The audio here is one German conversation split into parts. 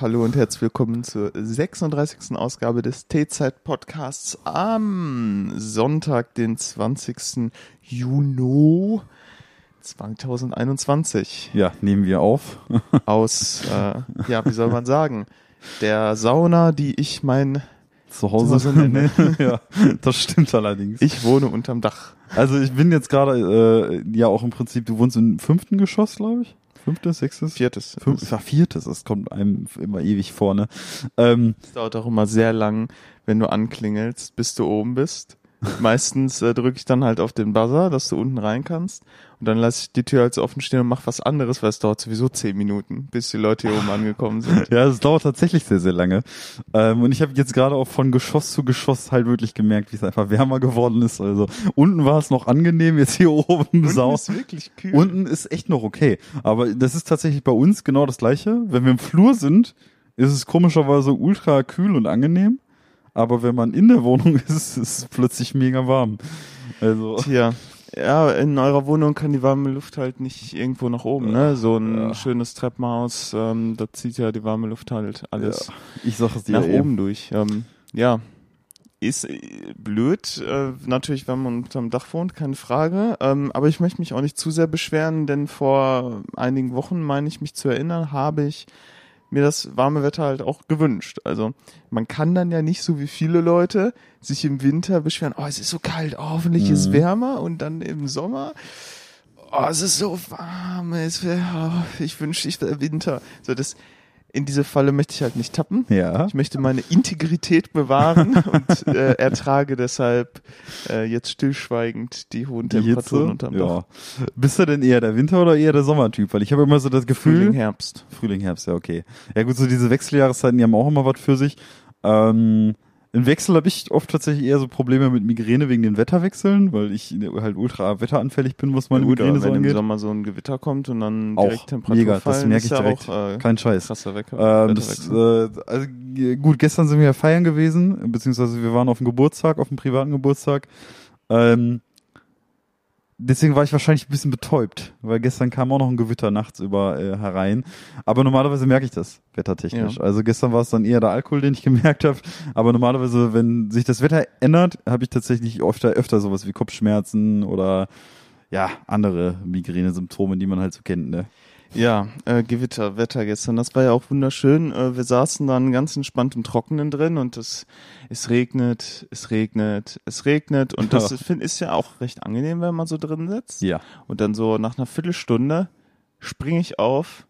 hallo und herzlich willkommen zur 36. Ausgabe des T-Zeit-Podcasts am Sonntag, den 20. Juni 2021. Ja, nehmen wir auf. Aus, äh, ja, wie soll man sagen, der Sauna, die ich mein Zuhause, Zuhause nenne. ja, das stimmt allerdings. Ich wohne unterm Dach. also ich bin jetzt gerade äh, ja auch im Prinzip, du wohnst im fünften Geschoss, glaube ich. Fünftes, sechstes? Viertes. Fünf, ja, viertes, das kommt einem immer ewig vorne. Ähm, Es dauert auch immer sehr lang, wenn du anklingelst, bis du oben bist. Meistens äh, drücke ich dann halt auf den Buzzer, dass du unten rein kannst. Und dann lasse ich die Tür halt so offen stehen und mach was anderes, weil es dauert sowieso zehn Minuten, bis die Leute hier oben angekommen sind. ja, es dauert tatsächlich sehr, sehr lange. Ähm, und ich habe jetzt gerade auch von Geschoss zu Geschoss halt wirklich gemerkt, wie es einfach wärmer geworden ist. Also unten war es noch angenehm, jetzt hier oben Unten sau. ist wirklich kühl. Unten ist echt noch okay. Aber das ist tatsächlich bei uns genau das Gleiche. Wenn wir im Flur sind, ist es komischerweise ultra kühl und angenehm. Aber wenn man in der Wohnung ist, ist es plötzlich mega warm. Also, Tja, ja, in eurer Wohnung kann die warme Luft halt nicht irgendwo nach oben, ne? So ein Ja. schönes Treppenhaus, ähm, da zieht ja die warme Luft halt alles ja, ich sag es dir nach eben. oben durch. Ähm, ja, ist äh, blöd, äh, natürlich, wenn man unterm Dach wohnt, keine Frage. Ähm, aber ich möchte mich auch nicht zu sehr beschweren, denn vor einigen Wochen, meine ich mich zu erinnern, habe ich mir das warme Wetter halt auch gewünscht. Also man kann dann ja nicht so wie viele Leute sich im Winter beschweren, oh, es ist so kalt, oh, hoffentlich ist es Mhm. wärmer und dann im Sommer, oh, es ist so warm, es wär, oh, ich wünschte, ich wäre Winter. So das in diese Falle möchte ich halt nicht tappen. Ja. Ich möchte meine Integrität bewahren und äh, ertrage deshalb äh, jetzt stillschweigend die hohen Die. Temperaturen unterm Dach. Ja. Bist du denn eher der Winter- oder eher der Sommertyp? Weil ich habe immer so das Gefühl. Frühling, Herbst. Frühling, Herbst, ja, okay. Ja gut, so diese Wechseljahreszeiten, die haben auch immer was für sich. Ähm, Im Wechsel habe ich oft tatsächlich eher so Probleme mit Migräne wegen den Wetterwechseln, weil ich halt ultra wetteranfällig bin, was meine Ja, gut, Migräne so wenn im angeht. Sommer so ein Gewitter kommt und dann Auch direkt Temperatur mega, das fallen, merke ist ich direkt. auch äh, Kein Scheiß. krasser Wecker. Ähm, das, äh, also, gut, gestern sind wir ja feiern gewesen, beziehungsweise wir waren auf dem Geburtstag, auf dem privaten Geburtstag. Ähm, deswegen war ich wahrscheinlich ein bisschen betäubt, weil gestern kam auch noch ein Gewitter nachts über äh, herein. Aber normalerweise merke ich das wettertechnisch. Ja. Also gestern war es dann eher der Alkohol, den ich gemerkt habe. Aber normalerweise, wenn sich das Wetter ändert, habe ich tatsächlich öfter, öfter sowas wie Kopfschmerzen oder ja, andere Migräne-Symptome, die man halt so kennt, ne? Ja, äh, Gewitter, Wetter gestern, das war ja auch wunderschön. Äh, wir saßen dann ganz entspannt im Trockenen drin und es, es regnet, es regnet, es regnet und das Ja. ist, find, ist ja auch recht angenehm, wenn man so drin sitzt. Ja. Und dann so nach einer Viertelstunde springe ich auf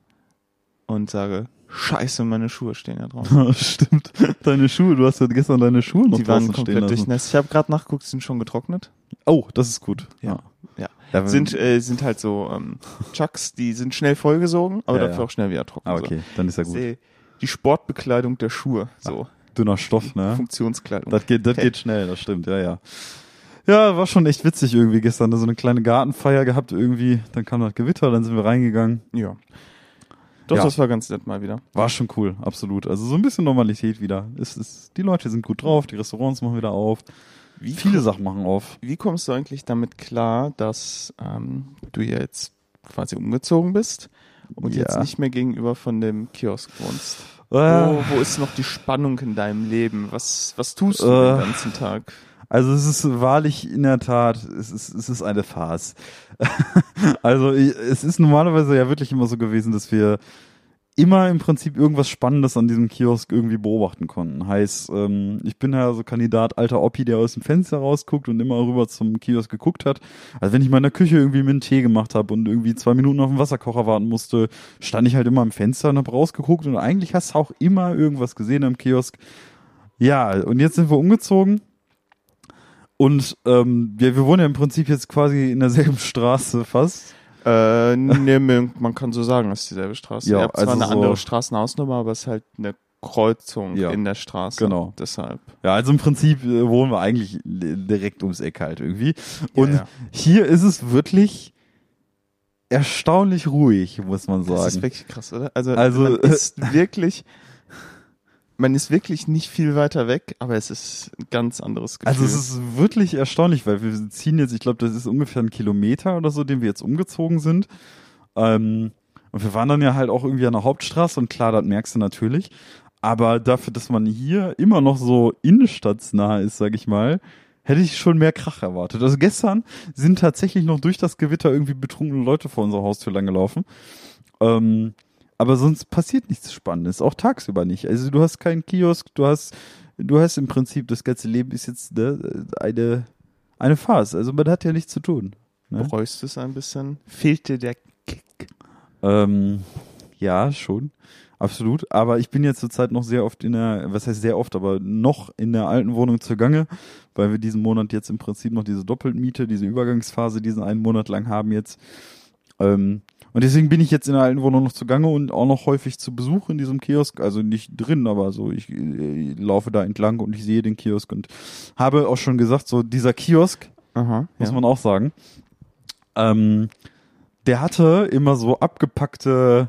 und sage, scheiße, meine Schuhe stehen ja draußen. Stimmt. Deine Schuhe, du hast ja gestern deine Schuhe noch Die waren komplett durchnässt. Ich habe gerade nachgeguckt, sind schon getrocknet. Oh, das ist gut. Ja. Ja. Wenn- Sind, äh, sind halt so ähm, Chucks, die sind schnell vollgesogen, aber Ja, dafür ja. auch schnell wieder trocken. ah, okay, dann ist ja So. gut. Die, die Sportbekleidung der Schuhe, so. Dünner Stoff, ne? Funktionskleidung. Das geht, das geht schnell, das stimmt, ja, ja. Ja, war schon echt witzig irgendwie gestern. So eine kleine Gartenfeier gehabt irgendwie. Dann kam das Gewitter, dann sind wir reingegangen. ja. Doch, Ja. das war ganz nett mal wieder. War schon cool, absolut. Also so ein bisschen Normalität wieder. Es ist, die Leute sind gut drauf, die Restaurants machen wieder auf. Wie, Viele Sachen machen auf. wie kommst du eigentlich damit klar, dass ähm, du jetzt quasi umgezogen bist und Ja. jetzt nicht mehr gegenüber von dem Kiosk wohnst? Äh, Wo, wo ist noch die Spannung in deinem Leben? Was, was tust du Äh. den ganzen Tag? Also es ist wahrlich in der Tat, es ist, es ist eine Farce. also es ist normalerweise ja wirklich immer so gewesen, dass wir immer im Prinzip irgendwas Spannendes an diesem Kiosk irgendwie beobachten konnten. Heißt, ähm, ich bin ja so Kandidat alter Oppi, der aus dem Fenster rausguckt und immer rüber zum Kiosk geguckt hat. Also wenn ich mal in der Küche irgendwie mit einen Tee gemacht habe und irgendwie zwei Minuten auf den Wasserkocher warten musste, stand ich halt immer im Fenster und habe rausgeguckt und eigentlich hast du auch immer irgendwas gesehen am Kiosk. Ja, und jetzt sind wir umgezogen und ähm, ja, wir wohnen ja im Prinzip jetzt quasi in derselben Straße fast. Äh, nee, man kann so sagen, es ist dieselbe Straße. Ja, Ihr habt zwar also eine so- andere Straßenausnummer, aber es ist halt eine Kreuzung Ja, in der Straße. genau. Deshalb. Ja, also im Prinzip äh, wohnen wir eigentlich li- direkt ums Eck halt irgendwie. Und ja. hier ist es wirklich erstaunlich ruhig, muss man Das ist sagen. wirklich krass, oder? Also, Also, ist wirklich, man ist wirklich nicht viel weiter weg, aber es ist ein ganz anderes Gefühl. Also es ist wirklich erstaunlich, weil wir ziehen jetzt, ich glaube, das ist ungefähr ein Kilometer oder so, den wir jetzt umgezogen sind. Ähm, Und wir waren dann ja halt auch irgendwie an der Hauptstraße und klar, das merkst du natürlich. Aber dafür, dass man hier immer noch so innenstadtsnah ist, sag ich mal, hätte ich schon mehr Krach erwartet. Also gestern sind tatsächlich noch durch das Gewitter irgendwie betrunkene Leute vor unserer Haustür langgelaufen. Ähm, aber sonst passiert nichts Spannendes, auch tagsüber nicht. Also du hast keinen Kiosk, du hast, du hast im Prinzip das ganze Leben ist jetzt ne, eine eine Farce. Also man hat ja nichts zu tun. Ne? Bereust du es ein bisschen? Fehlt dir der Kick? Ähm, ja, schon. Absolut. Aber ich bin jetzt zurzeit noch sehr oft in der, was heißt sehr oft, aber noch in der alten Wohnung zugange, weil wir diesen Monat jetzt im Prinzip noch diese Doppeltmiete, diese Übergangsphase diesen einen Monat lang haben jetzt. Ähm, und deswegen bin ich jetzt in der alten Wohnung noch zugange und auch noch häufig zu Besuch in diesem Kiosk. Also nicht drin, aber so, ich, ich äh, laufe da entlang und ich sehe den Kiosk und habe auch schon gesagt, so dieser Kiosk, Aha, muss ja. man auch sagen, ähm, der hatte immer so abgepackte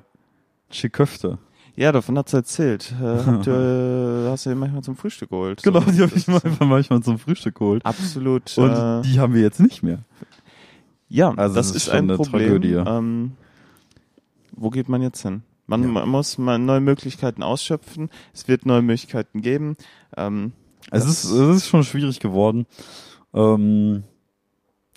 Chiköfte. Ja, davon hat's erzählt. Äh, habt ihr, hast du dir manchmal zum Frühstück geholt. Genau, So, die habe ich mal ist einfach manchmal zum Frühstück geholt. Absolut. Und äh, die haben wir jetzt nicht mehr. Ja, also das ist ist, ein eine Problem. Tragödie. Ähm, wo geht man jetzt hin? Man, Ja. man muss mal neue Möglichkeiten ausschöpfen. Es wird neue Möglichkeiten geben. Ähm, Es ist, es ist schon schwierig geworden. Ähm,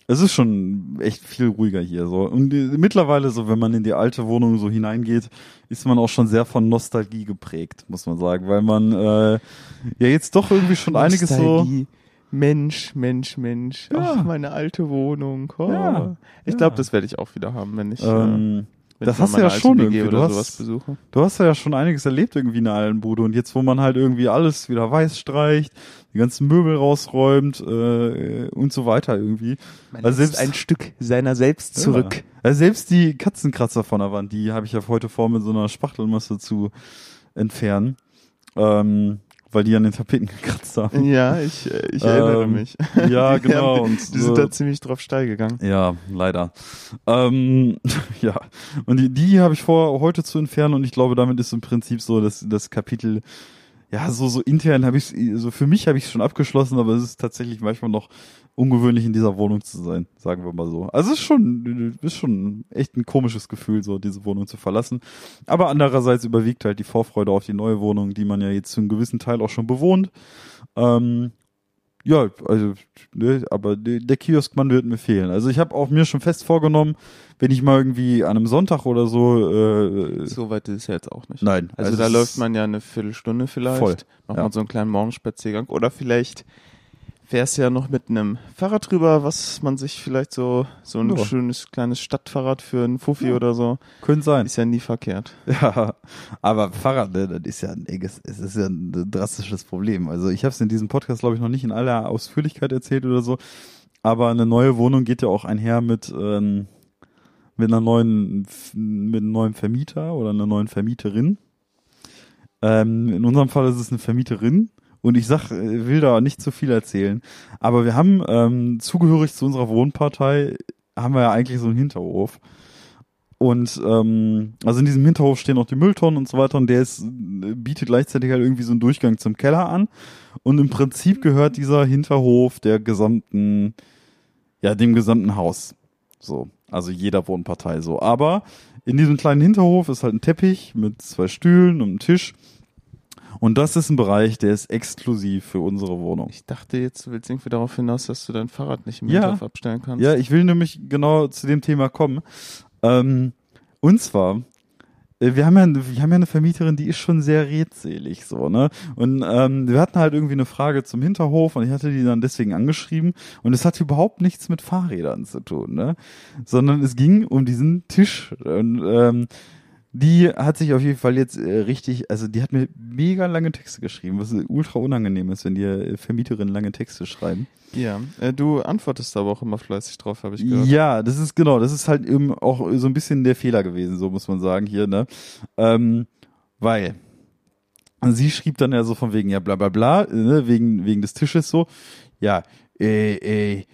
es ist schon echt viel ruhiger hier so. Und äh, mittlerweile so, wenn man in die alte Wohnung so hineingeht, ist man auch schon sehr von Nostalgie geprägt, muss man sagen, weil man äh, ja jetzt doch irgendwie schon einiges so. Mensch, Mensch, Mensch. Ja. Ach, meine alte Wohnung. Oh. Ja, Ich ja. glaube, das werde ich auch wieder haben, wenn ich, äh, Ähm, wenn das ich hast du ja schon WG irgendwie. Du hast- sowas besuche. Du hast ja schon einiges erlebt irgendwie in der alten Bude und jetzt, wo man halt irgendwie alles wieder weiß streicht, die ganzen Möbel rausräumt äh, und so weiter irgendwie. Man Also selbst- ein Stück seiner selbst zurück. Also selbst die Katzenkratzer von der Wand, die habe ich ja heute vor mit so einer Spachtelmasse zu entfernen, ähm, weil die an den Tapeten gekratzt haben. Ja, ich, äh, ich erinnere Ähm, mich. ja, genau, und die sind da ziemlich drauf steil gegangen. Ja, leider. Ähm, ja, und die, die habe ich vor, heute zu entfernen und ich glaube, damit ist im Prinzip so das, das Kapitel, ja, so, so intern habe ich so für mich habe ich schon abgeschlossen, aber es ist tatsächlich manchmal noch ungewöhnlich in dieser Wohnung zu sein, sagen wir mal so. Also es ist schon, ist schon echt ein komisches Gefühl, so diese Wohnung zu verlassen. Aber andererseits überwiegt halt die Vorfreude auf die neue Wohnung, die man ja jetzt zu einem gewissen Teil auch schon bewohnt. Ähm, ja, also, ne, aber der Kioskmann wird mir fehlen. Also ich habe auch mir schon fest vorgenommen, wenn ich mal irgendwie an einem Sonntag oder so, äh, So weit ist es ja jetzt auch nicht. nein, Also, da es läuft man ja eine Viertelstunde vielleicht, Voll, macht ja. man so einen kleinen Morgenspaziergang oder vielleicht fährst du ja noch mit einem Fahrrad drüber, was man sich vielleicht so, so ein Ja. schönes kleines Stadtfahrrad für einen Fuffi Ja. oder so, könnte sein. ist ja nie verkehrt. Ja, aber Fahrrad, ne, das ist ja ein, es ist ja ein drastisches Problem. Also ich habe es in diesem Podcast, glaube ich, noch nicht in aller Ausführlichkeit erzählt oder so. Aber eine neue Wohnung geht ja auch einher mit ähm, mit einer neuen mit einem neuen Vermieter oder einer neuen Vermieterin. Ähm, in unserem Fall ist es eine Vermieterin. Und ich sag, will da nicht zu viel erzählen. Aber wir haben ähm, zugehörig zu unserer Wohnpartei haben wir ja eigentlich so einen Hinterhof. Und ähm, also in diesem Hinterhof stehen auch die Mülltonnen und so weiter und der ist, bietet gleichzeitig halt irgendwie so einen Durchgang zum Keller an. Und im Prinzip gehört dieser Hinterhof der gesamten, ja, dem gesamten Haus. So. Also jeder Wohnpartei so. Aber in diesem kleinen Hinterhof ist halt ein Teppich mit zwei Stühlen und einem Tisch. Und das ist ein Bereich, der ist exklusiv für unsere Wohnung. Ich dachte jetzt, du willst irgendwie darauf hinaus, dass du dein Fahrrad nicht im Ja. Hinterhof abstellen kannst. Ja, ich will nämlich genau zu dem Thema kommen. Ähm, und zwar, äh, wir haben, ja, wir haben ja eine Vermieterin, die ist schon sehr redselig, so, ne? Und ähm, wir hatten halt irgendwie eine Frage zum Hinterhof und ich hatte die dann deswegen angeschrieben und es hat überhaupt nichts mit Fahrrädern zu tun, ne? Sondern es ging um diesen Tisch. Und ähm, die hat sich auf jeden Fall jetzt äh, richtig, also die hat mir mega lange Texte geschrieben, was ultra unangenehm ist, wenn dir äh, Vermieterinnen lange Texte schreiben. Ja, äh, du antwortest aber auch immer fleißig drauf, habe ich gehört. Ja, das ist genau, das ist halt eben auch so ein bisschen der Fehler gewesen, so muss man sagen hier, ne? Ähm, weil sie schrieb dann ja so von wegen, ja, bla bla bla, ne, wegen, wegen des Tisches so, ja, äh, äh,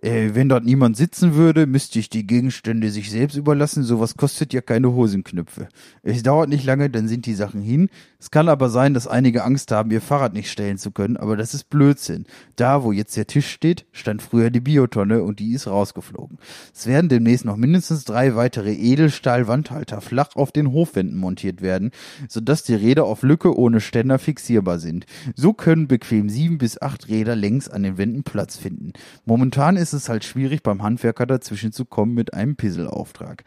äh, wenn dort niemand sitzen würde, müsste ich die Gegenstände sich selbst überlassen. Sowas kostet ja keine Hosenknöpfe. Es dauert nicht lange, dann sind die Sachen hin. Es kann aber sein, dass einige Angst haben, ihr Fahrrad nicht stellen zu können, aber das ist Blödsinn. Da, wo jetzt der Tisch steht, stand früher die Biotonne und die ist rausgeflogen. Es werden demnächst noch mindestens drei weitere Edelstahl-Wandhalter flach auf den Hofwänden montiert werden, sodass die Räder auf Lücke ohne Ständer fixierbar sind. So können bequem sieben bis acht Räder längs an den Wänden Platz finden. Momentan ist es halt schwierig, beim Handwerker dazwischen zu kommen mit einem Pisselauftrag.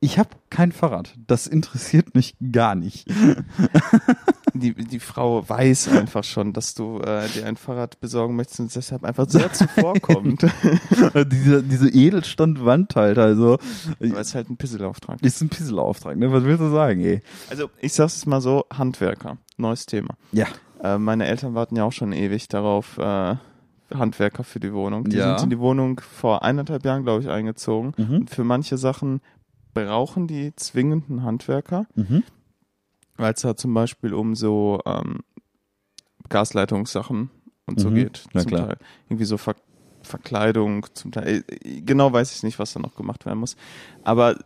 Ich habe kein Fahrrad. Das interessiert mich gar nicht. Die, die Frau weiß einfach schon, dass du äh, dir ein Fahrrad besorgen möchtest und es deshalb einfach sehr zuvorkommt. diese, diese Edelstand-Wandhalter, also Weil es halt ein Pisselauftrag ist ein Pisselauftrag, ne? Was willst du sagen, ey? Also ich sag's mal so, Handwerker, neues Thema. Ja. Äh, meine Eltern warten ja auch schon ewig darauf, äh, Handwerker für die Wohnung. Die Ja. sind in die Wohnung vor eineinhalb Jahren, glaube ich, eingezogen. Mhm. Und für manche Sachen brauchen die zwingend einen Handwerker, Mhm. weil es da zum Beispiel um so ähm, Gasleitungssachen und so Mhm. geht. Na zum klar. Teil. Irgendwie so Ver Verkleidung, zum Teil. äh, Genau weiß ich nicht, was da noch gemacht werden muss. Aber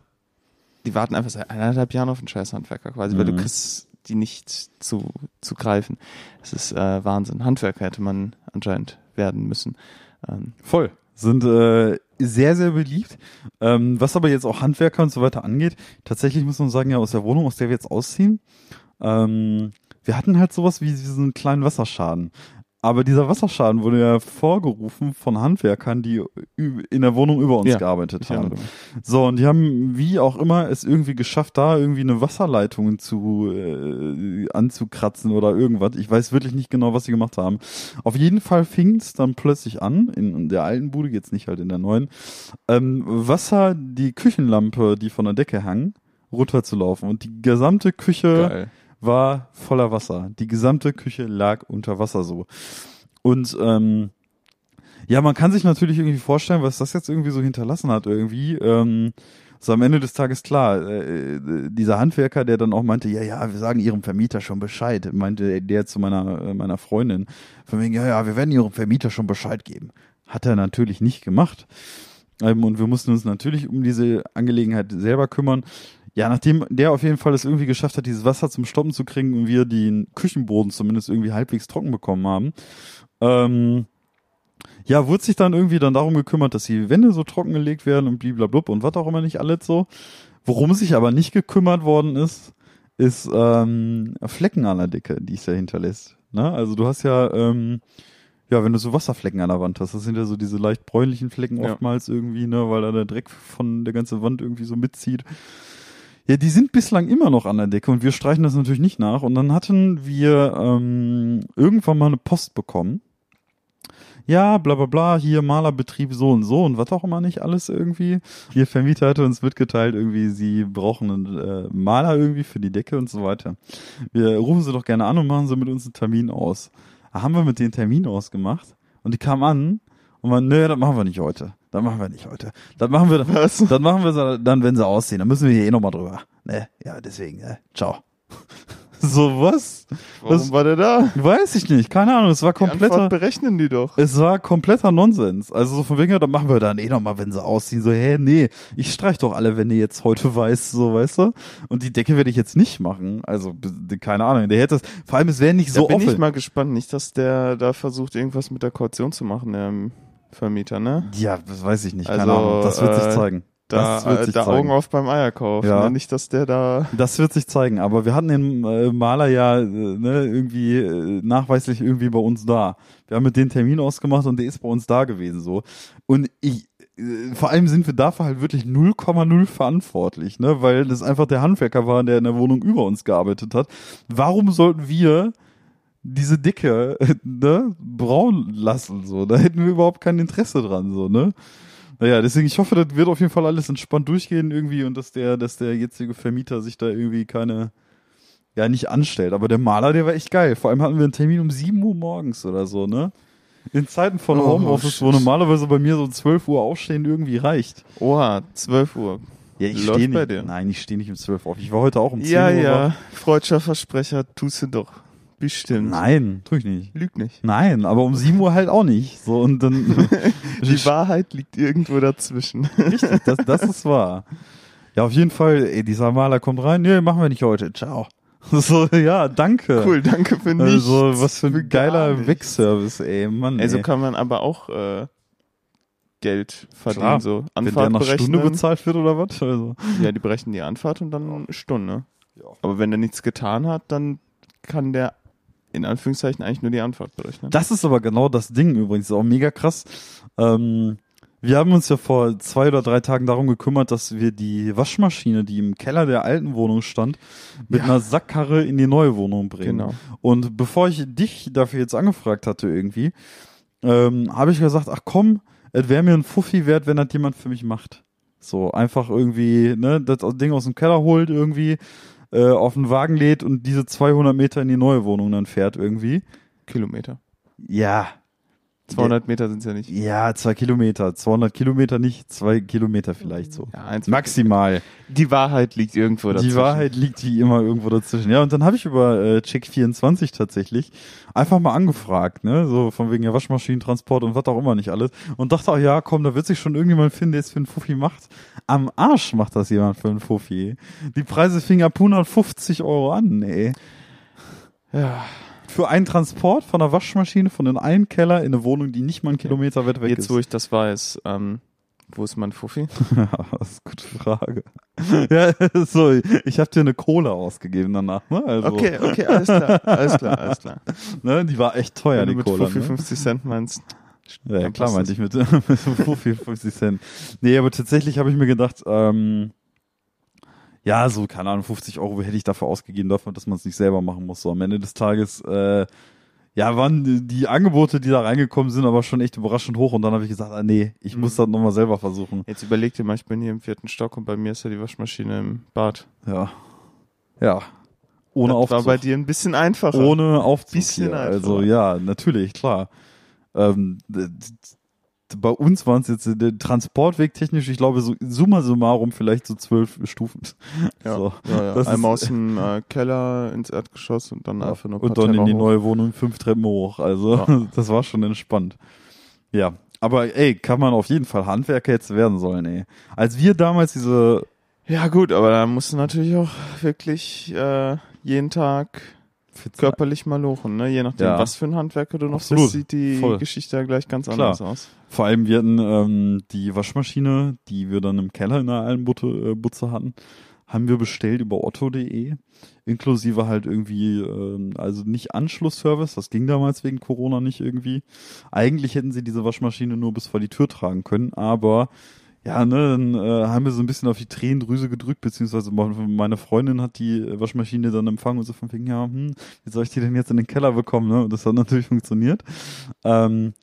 die warten einfach seit eineinhalb Jahren auf einen scheiß Handwerker quasi, weil du Mhm. kriegst die nicht zu, zu greifen. Das ist äh, Wahnsinn. Handwerker hätte man anscheinend werden müssen. Ähm, Voll. Sind äh, sehr, sehr beliebt. Ähm, was aber jetzt auch Handwerker und so weiter angeht, tatsächlich muss man sagen, ja, aus der Wohnung, aus der wir jetzt ausziehen, ähm, wir hatten halt sowas wie diesen kleinen Wasserschaden. Aber dieser Wasserschaden wurde ja vorgerufen von Handwerkern, die in der Wohnung über uns Ja, gearbeitet haben. So, und die haben wie auch immer es irgendwie geschafft, da irgendwie eine Wasserleitung zu äh, anzukratzen oder irgendwas. Ich weiß wirklich nicht genau, was sie gemacht haben. Auf jeden Fall fing es dann plötzlich an, in der alten Bude, jetzt nicht halt in der neuen, ähm, Wasser, die Küchenlampe, die von der Decke hang, runterzulaufen. Und die gesamte Küche Geil. War voller Wasser. Die gesamte Küche lag unter Wasser so. Und ähm, ja, man kann sich natürlich irgendwie vorstellen, was das jetzt irgendwie so hinterlassen hat irgendwie. Ähm, so am Ende des Tages klar, äh, äh, dieser Handwerker, der dann auch meinte, ja, ja, wir sagen ihrem Vermieter schon Bescheid, meinte der zu meiner äh, meiner Freundin, von wegen, ja, ja, wir werden ihrem Vermieter schon Bescheid geben. Hat er natürlich nicht gemacht. Ähm, und wir mussten uns natürlich um diese Angelegenheit selber kümmern. Ja, nachdem der auf jeden Fall es irgendwie geschafft hat, dieses Wasser zum Stoppen zu kriegen und wir den Küchenboden zumindest irgendwie halbwegs trocken bekommen haben, ähm, ja, wurde sich dann irgendwie dann darum gekümmert, dass die Wände so trockengelegt werden und bliblablub und was auch immer nicht alles so. Worum sich aber nicht gekümmert worden ist, ist ähm, Flecken an der Decke, die es ja hinterlässt. Ne? Also du hast ja, ähm, ja, wenn du so Wasserflecken an der Wand hast, das sind ja so diese leicht bräunlichen Flecken Ja. oftmals irgendwie, ne, weil da der Dreck von der ganzen Wand irgendwie so mitzieht. Ja, die sind bislang immer noch an der Decke und wir streichen das natürlich nicht nach. Und dann hatten wir ähm, irgendwann mal eine Post bekommen. Ja, bla bla bla, hier Malerbetrieb so und so und was auch immer nicht alles irgendwie. Ihr Vermieter hatte uns mitgeteilt, irgendwie, sie brauchen einen äh, Maler irgendwie für die Decke und so weiter. Wir rufen sie doch gerne an und machen sie mit uns einen Termin aus. Da haben wir mit denen Termin ausgemacht und die kamen an und man, nö, das machen wir nicht heute. Das machen wir nicht heute. Das machen wir, Was? das machen wir dann, wenn sie aussehen. Dann müssen wir hier eh nochmal drüber. Ne? Ja, deswegen, ne? Ciao. so was? Warum Was- war der da? Weiß ich nicht. Keine Ahnung. Es war kompletter, berechnen die doch. es war kompletter Nonsens. Also so von wegen, ja, dann machen wir dann eh nochmal, wenn sie ausziehen. So, hä, nee, ich streich doch alle, wenn ihr jetzt heute weiß, so, weißt du? Und die Decke werde ich jetzt nicht machen. Also, keine Ahnung. Der hätte das, vor allem, es wäre nicht so da bin offen. ich mal gespannt. Nicht, dass der da versucht, irgendwas mit der Kaution zu machen, ähm, Vermieter, ne? ja, das weiß ich nicht. Keine Also, Ahnung. Das wird sich äh, zeigen. Da, das wird äh, sich da zeigen. Augen auf beim Eierkauf. Ja. Ne? Nicht, dass der da. Das wird sich zeigen, aber wir hatten den äh, Maler ja äh, ne, irgendwie äh, nachweislich irgendwie bei uns da. Wir haben mit dem Termin ausgemacht und der ist bei uns da gewesen so. Und ich vor allem sind wir dafür halt wirklich 0,0 verantwortlich, ne, weil das einfach der Handwerker war, der in der Wohnung über uns gearbeitet hat. Warum sollten wir diese Dicke ne, braun lassen so? Da hätten wir überhaupt kein Interesse dran so, ne? Naja, deswegen, ich hoffe, das wird auf jeden Fall alles entspannt durchgehen irgendwie und dass der, dass der jetzige Vermieter sich da irgendwie keine, ja, nicht anstellt. Aber der Maler, der war echt geil. Vor allem hatten wir einen Termin um 7 Uhr morgens oder so, ne? In Zeiten von Oh, Homeoffice, wo normalerweise bei mir so 12 Uhr aufstehen irgendwie reicht. Oha, 12 Uhr. Ja, ich stehe bei nicht. dir. Nein, ich stehe nicht um 12 Uhr auf. Ich war heute auch um 10 Ja, Uhr. ja. wach. Freudscher Versprecher, tust du doch. Bestimmt. Nein, tue ich nicht. Lüg nicht. Nein, aber um 7 Uhr halt auch nicht. So, und dann, Die Wahrheit liegt irgendwo dazwischen. Richtig, das, das ist wahr. Ja, auf jeden Fall, ey, dieser Maler kommt rein, nee, machen wir nicht heute, ciao. So, ja, danke. Cool, danke für nichts. Also, was für ein geiler. Wegservice, ey, Mann. Also ey. kann man aber auch äh, Geld verdienen, Klar. so Wenn der Anfahrt nach Stunde bezahlt wird oder was? Also. Ja, die berechnen die Anfahrt und dann eine Stunde. Ja. Aber wenn er nichts getan hat, dann kann der in Anführungszeichen eigentlich nur die Anfahrt berechnen. Das ist aber genau das Ding übrigens, auch mega krass. Ähm, wir haben uns ja vor zwei oder drei Tagen darum gekümmert, dass wir die Waschmaschine, die im Keller der alten Wohnung stand, mit Ja. einer Sackkarre in die neue Wohnung bringen. Genau. Und bevor ich dich dafür jetzt angefragt hatte irgendwie, ähm, habe ich gesagt, ach komm, es wäre mir ein Fuffi wert, wenn das jemand für mich macht. So, einfach irgendwie, ne, das Ding aus dem Keller holt irgendwie, äh, auf den Wagen lädt und diese 200 Meter in die neue Wohnung dann fährt irgendwie. Kilometer. Ja. 200 Meter sind es ja nicht. Ja, zwei Kilometer. 200 Kilometer nicht, zwei Kilometer vielleicht so. Ja, eins Maximal. Die Wahrheit liegt irgendwo dazwischen. Die Wahrheit liegt hier immer irgendwo dazwischen. Ja, und dann habe ich über äh, Check24 tatsächlich einfach mal angefragt, ne, so von wegen ja Waschmaschinentransport und was auch immer nicht alles. Und dachte auch, ja, komm, da wird sich schon irgendjemand finden, der es für einen Fuffi macht. Am Arsch macht das jemand für einen Fuffi. Die Preise fingen ab 150 Euro an, ey. Ja, Für einen Transport von einer Waschmaschine von in einen Keller in eine Wohnung, die nicht mal einen Kilometer weit weg jetzt ist. wo ich das weiß, ähm, wo ist mein Fuffi? Ja, das ist eine gute Frage. ja, so, ich habe dir eine Cola ausgegeben danach, ne? Also, Okay, okay, alles klar, alles klar, alles klar. Ne, die war echt teuer, Wenn du die mit Cola. Fuffi ne? 50 Cent meinst. Ja, klar, meinte ich mit, mit Fuffi 50 Cent. Nee, aber tatsächlich habe ich mir gedacht, ähm, ja, so, keine Ahnung, 50 Euro hätte ich dafür ausgegeben, dafür, dass man es nicht selber machen muss. So am Ende des Tages, äh, ja, waren die- Angebote, die da reingekommen sind, aber schon echt überraschend hoch. Und dann habe ich gesagt, ah nee, ich muss Mhm. das nochmal selber versuchen. Jetzt überleg dir mal, ich bin hier im vierten Stock und bei mir ist ja die Waschmaschine im Bad. Ja. Ja. Ohne das Aufzug. war bei dir ein bisschen einfacher. Ohne Aufzug. Bisschen hier. einfacher. Also ja, natürlich, klar. Ähm, bei uns waren es jetzt äh, der Transportweg technisch, ich glaube, so summa summarum vielleicht so zwölf Stufen. Ja, So. ja, ja. Einmal aus dem äh, Keller ins Erdgeschoss und dann einfach nur Und dann in die hoch. neue Wohnung fünf Treppen hoch. Also Ja. das war schon entspannt. Ja, aber ey, kann man auf jeden Fall Handwerker jetzt werden sollen, ey. Als wir damals diese Ja gut, aber da musst du natürlich auch wirklich äh, jeden Tag körperlich mal lochen, ne? Je nachdem, Ja. was für ein Handwerker du noch Absolut. bist, sieht die Voll. Geschichte ja gleich ganz Klar. anders aus. Vor allem, wir hatten ähm, die Waschmaschine, die wir dann im Keller in der alten Butze, äh, Butze hatten, haben wir bestellt über otto.de, inklusive halt irgendwie, ähm, also nicht Anschlussservice, das ging damals wegen Corona nicht irgendwie. Eigentlich hätten sie diese Waschmaschine nur bis vor die Tür tragen können, aber ja, ne, dann äh, haben wir so ein bisschen auf die Tränendrüse gedrückt, beziehungsweise meine Freundin hat die Waschmaschine dann empfangen und so von wegen, ja, hm, wie soll ich die denn jetzt in den Keller bekommen, ne? Und das hat natürlich funktioniert. Ähm,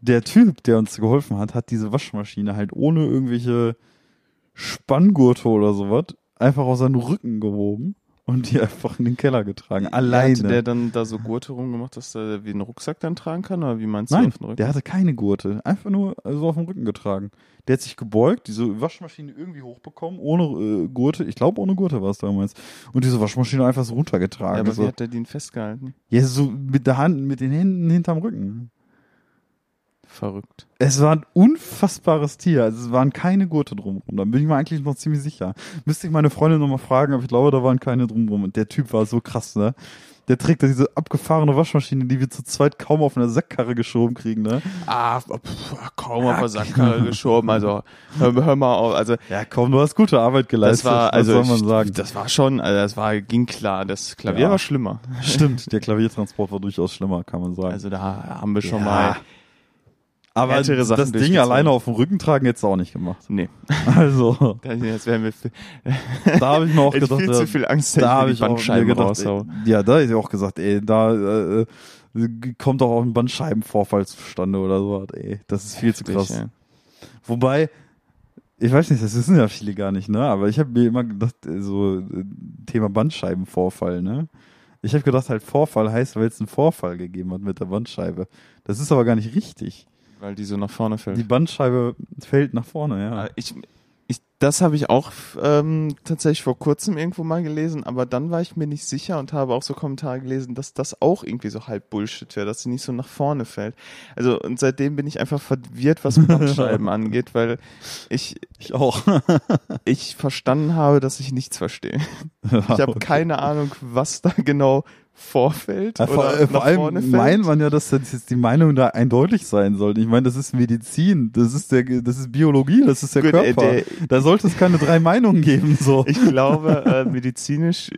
der Typ, der uns geholfen hat, hat diese Waschmaschine halt ohne irgendwelche Spanngurte oder sowas einfach aus seinem Rücken gehoben und die einfach in den Keller getragen. Alleine. Hatte der dann da so Gurte rumgemacht, dass er wie einen Rucksack dann tragen kann? Oder wie meinst du Nein, auf den Rücken? der hatte keine Gurte. Einfach nur so auf dem Rücken getragen. Der hat sich gebeugt, diese Waschmaschine irgendwie hochbekommen, ohne äh, Gurte. Ich glaube, ohne Gurte war es damals. Und diese Waschmaschine einfach so ja, runtergetragen. aber so. wie hat der den festgehalten? ja, so mit der Hand, mit den Händen hinterm Rücken. Verrückt. Es war ein unfassbares Tier. Also es waren keine Gurte drumrum. Da bin ich mir eigentlich noch ziemlich sicher. Müsste ich meine Freundin nochmal fragen, aber ich glaube, da waren keine drumrum. Und der Typ war so krass, ne? Der trägt da diese abgefahrene Waschmaschine, die wir zu zweit kaum auf einer Sackkarre geschoben kriegen, ne? Ah, pff, kaum auf der Sackkarre geschoben. Also hör, hör mal auf. Also Ja, komm, du hast gute Arbeit das geleistet. war, also soll man sagen? das war schon, also das war, ging klar. Das Klavier Ja. war schlimmer. Stimmt, der Klaviertransport war durchaus schlimmer, kann man sagen. Also da haben wir schon Ja. mal, aber das Ding alleine auf dem Rücken tragen hättest du auch nicht gemacht. nee, Also, wären wir viel, da habe ich mir auch gedacht, viel ja, zu viel Angst, da habe mir ich auch mir gedacht, raushau. ja, da habe ich auch gesagt, ey, da äh, äh, kommt doch auch ein Bandscheibenvorfall zustande oder so, ey, das ist viel zu krass. Heftig, ey. Wobei, ich weiß nicht, das wissen ja viele gar nicht, ne, aber ich habe mir immer gedacht, äh, so äh, Thema Bandscheibenvorfall, ne, ich habe gedacht, halt Vorfall heißt, weil es einen Vorfall gegeben hat mit der Bandscheibe. Das ist aber gar nicht richtig. Weil die so nach vorne fällt. Die Bandscheibe fällt nach vorne, ja. Ich, ich Das habe ich auch ähm, tatsächlich vor kurzem irgendwo mal gelesen, aber dann war ich mir nicht sicher und habe auch so Kommentare gelesen, dass das auch irgendwie so halb Bullshit wäre, dass sie nicht so nach vorne fällt. Also und seitdem bin ich einfach verwirrt, was Bandscheiben angeht, weil ich Ich auch. ich verstanden habe, dass ich nichts verstehe. Ich habe keine Ahnung, was da genau vorfällt Ja, vor, oder äh, vor allem fällt. meint man ja, dass das jetzt die Meinung da eindeutig sein sollte. Ich meine, das ist Medizin, das ist der, das ist Biologie, das ist der Gut, äh, Körper. der- da sollte es keine drei Meinungen geben, so. Ich glaube, äh, medizinisch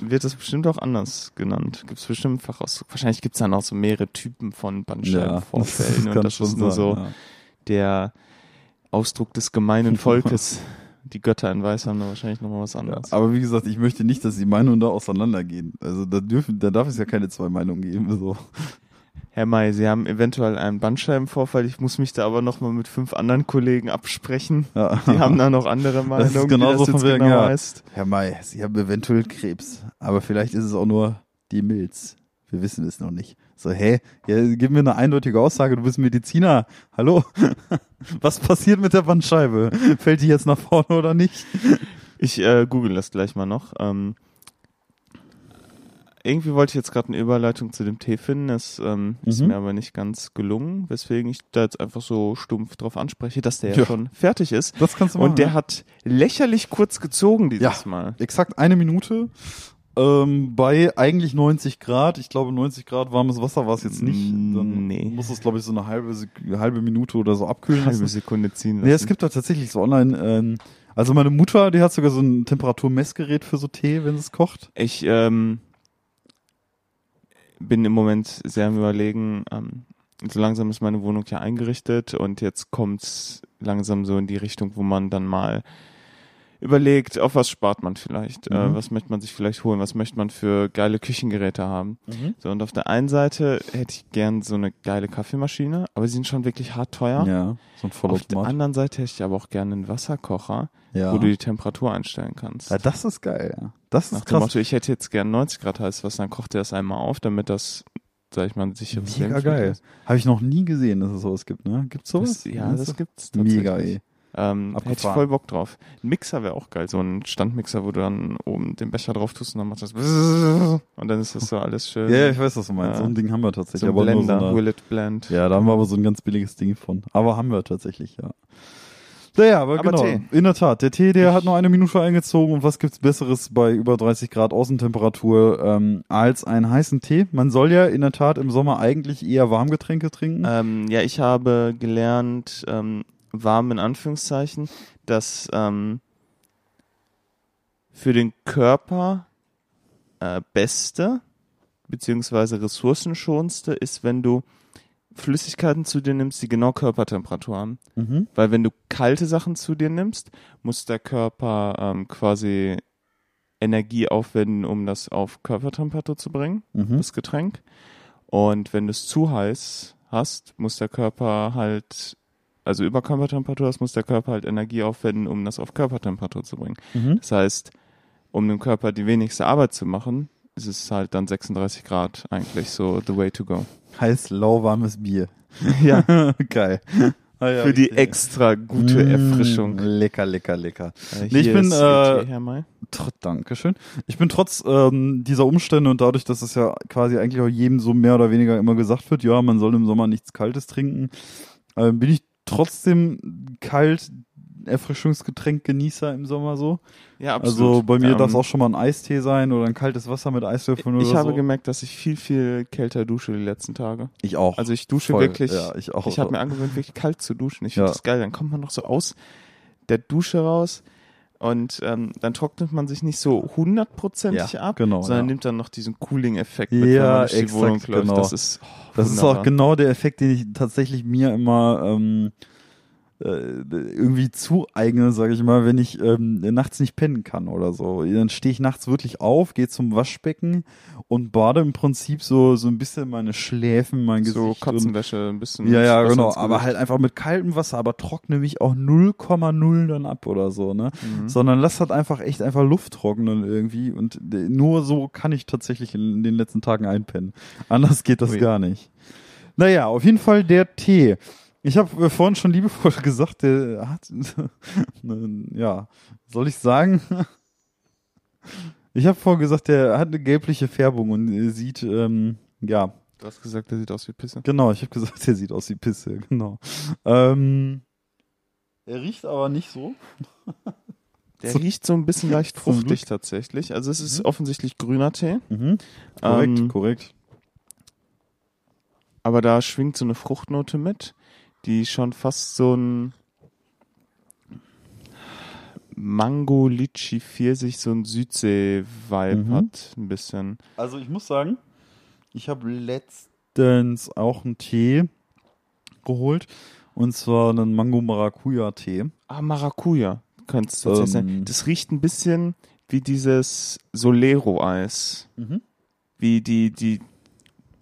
wird das bestimmt auch anders genannt. Gibt es bestimmt Fachausdruck. Wahrscheinlich gibt es dann auch so mehrere Typen von Bandscheibenvorfällen und das ist nur so ja. der Ausdruck des gemeinen Volkes. Die Götter in Weiß haben da wahrscheinlich nochmal was Ja, anderes. aber wie gesagt, ich möchte nicht, dass die Meinungen da auseinandergehen. Also da dürfen, da darf es ja keine zwei Meinungen geben. So. Herr May, Sie haben eventuell einen Bandscheibenvorfall. Ich muss mich da aber nochmal mit fünf anderen Kollegen absprechen. Ja. Die haben da noch andere Meinungen, ist genauso wie das jetzt von wegen, genau ja. heißt. Herr May, Sie haben eventuell Krebs, aber vielleicht ist es auch nur die Milz. Wir wissen es noch nicht. So, hä? Ja, gib mir eine eindeutige Aussage, du bist Mediziner. Hallo? Was passiert mit der Bandscheibe? Fällt die jetzt nach vorne oder nicht? Ich äh, google das gleich mal noch. Ähm, irgendwie wollte ich jetzt gerade eine Überleitung zu dem Tee finden, es ähm, ist Mhm. mir aber nicht ganz gelungen, weswegen ich da jetzt einfach so stumpf drauf anspreche, dass der ja, Ja. schon fertig ist. Das kannst du machen. Und der hat lächerlich kurz gezogen dieses Ja. Mal. exakt eine Minute ähm, bei eigentlich 90 Grad. Ich glaube 90 Grad warmes Wasser war es jetzt nicht. Dann Nee. muss es glaube ich so eine halbe halbe Minute oder so abkühlen Halbe lassen. Sekunde ziehen lassen. Nee, es gibt da tatsächlich so online. Ähm, also meine Mutter, die hat sogar so ein Temperaturmessgerät für so Tee, wenn sie es kocht. Ich ähm, bin im Moment sehr am überlegen, ähm, so langsam ist meine Wohnung ja eingerichtet und jetzt kommt's langsam so in die Richtung, wo man dann mal überlegt, auf was spart man vielleicht, äh, Mhm. was möchte man sich vielleicht holen, was möchte man für geile Küchengeräte haben. So, und auf der einen Seite hätte ich gern so eine geile Kaffeemaschine, aber sie sind schon wirklich hart teuer. Ja, so ein auf der anderen Seite hätte ich aber auch gerne einen Wasserkocher, Ja. wo du die Temperatur einstellen kannst. ja, das ist geil. Ja. Das Nach ist dem krass. Motto, ich hätte jetzt gern 90 Grad heißes Wasser, dann kocht er es einmal auf, damit das, sag ich mal, ein sicheres Mega geil. Habe ich noch nie gesehen, dass es sowas gibt, ne? Gibt's sowas? Das, ja, das gibt's tatsächlich. Mega, ey. Ähm, hätte ich voll Bock drauf. Ein Mixer wäre auch geil, so ein Standmixer, wo du dann oben den Becher drauf tust und dann macht das und dann ist das so alles schön. Ja, ich weiß, was du meinst. Ja. So ein Ding haben wir tatsächlich. so ein aber nur Blender, so eine, Will it blend. ja, da haben wir aber so ein ganz billiges Ding von. Aber haben wir tatsächlich, ja. Naja, aber, Aber genau. Tee. In der Tat, der Tee, der hat noch eine Minute eingezogen und was gibt's Besseres bei über 30 Grad Außentemperatur ähm, als einen heißen Tee? Man soll ja in der Tat im Sommer eigentlich eher Warmgetränke trinken. Ähm, ja, ich habe gelernt, ähm, warm in Anführungszeichen, dass ähm, für den Körper äh, beste beziehungsweise ressourcenschonendste ist, wenn du Flüssigkeiten zu dir nimmst, die genau Körpertemperatur haben. Mhm. Weil wenn du kalte Sachen zu dir nimmst, muss der Körper ähm, quasi Energie aufwenden, um das auf Körpertemperatur zu bringen Mhm. das Getränk. Und wenn du es zu heiß hast, muss der Körper halt, also über Körpertemperatur hast, muss der Körper halt Energie aufwenden, um das auf Körpertemperatur zu bringen. Mhm. Das heißt, um dem Körper die wenigste Arbeit zu machen, ist es halt dann 36 Grad eigentlich so the way to go. Heiß, lauwarmes Bier. Ja, Geil. Ah ja, für die richtig. extra gute Mm, Erfrischung. Lecker, lecker, lecker. Äh, Nee, ich bin, äh, Tee, Dankeschön. Ich bin trotz ähm, dieser Umstände und dadurch, dass es ja quasi eigentlich auch jedem so mehr oder weniger immer gesagt wird, ja, man soll im Sommer nichts Kaltes trinken, äh, bin ich trotzdem kalt Erfrischungsgetränk-Genießer im Sommer so. Ja, Also bei mir Ähm, darf es auch schon mal ein Eistee sein oder ein kaltes Wasser mit Eiswürfeln Ich oder habe so. gemerkt, dass ich viel, viel kälter dusche die letzten Tage. ich auch. Also ich dusche Voll. wirklich, Ja, ich auch. ich habe mir angewöhnt, wirklich kalt zu duschen. Ich finde Ja. das geil. Dann kommt man noch so aus der Dusche raus und ähm, dann trocknet man sich nicht so hundertprozentig Ja, ab, genau, sondern ja. nimmt dann noch diesen Cooling-Effekt mit, wenn Ja, man durch die exakt, Wohnung läuft. genau. Das ist, oh, Das ist auch genau der Effekt, den ich tatsächlich mir immer ähm, äh, irgendwie zueigne, sage ich mal, wenn ich ähm, nachts nicht pennen kann oder so. Dann stehe ich nachts wirklich auf, gehe zum Waschbecken und bade im Prinzip so so ein bisschen meine Schläfen, mein so Gesicht und Kotzenwäsche, ein bisschen. ja, ja, Wasser genau. Aber halt einfach mit kaltem Wasser, aber trockne mich auch 0,0 dann ab oder so, ne? Mhm. Sondern lass halt einfach echt einfach Luft trocknen irgendwie. Und äh, nur so kann ich tatsächlich in den letzten Tagen einpennen. Anders geht das Ui. gar nicht. Naja, auf jeden Fall der Tee. Ich habe vorhin schon liebevoll gesagt, der hat, ja, soll ich sagen? Ich habe vorhin gesagt, der hat eine gelbliche Färbung und sieht, ähm, ja. Du hast gesagt, der sieht aus wie Pisse. Genau, ich habe gesagt, der sieht aus wie Pisse, genau. Ähm, er riecht aber nicht so. Der so, riecht so ein bisschen leicht fruchtig tatsächlich. Also es ist mhm. offensichtlich grüner Tee. Mhm. Korrekt, ähm, korrekt. Aber da schwingt so eine Fruchtnote mit, die schon fast so ein Mango, Litchi, Pfirsich, so ein Südsee-Vibe mhm. hat, ein bisschen. Also ich muss sagen, ich habe letztens auch einen Tee geholt und zwar einen Mango Maracuja Tee. Ah, Maracuja könnte es tatsächlich ähm, sein. Das riecht ein bisschen wie dieses Solero-Eis. Mhm. Wie die, die,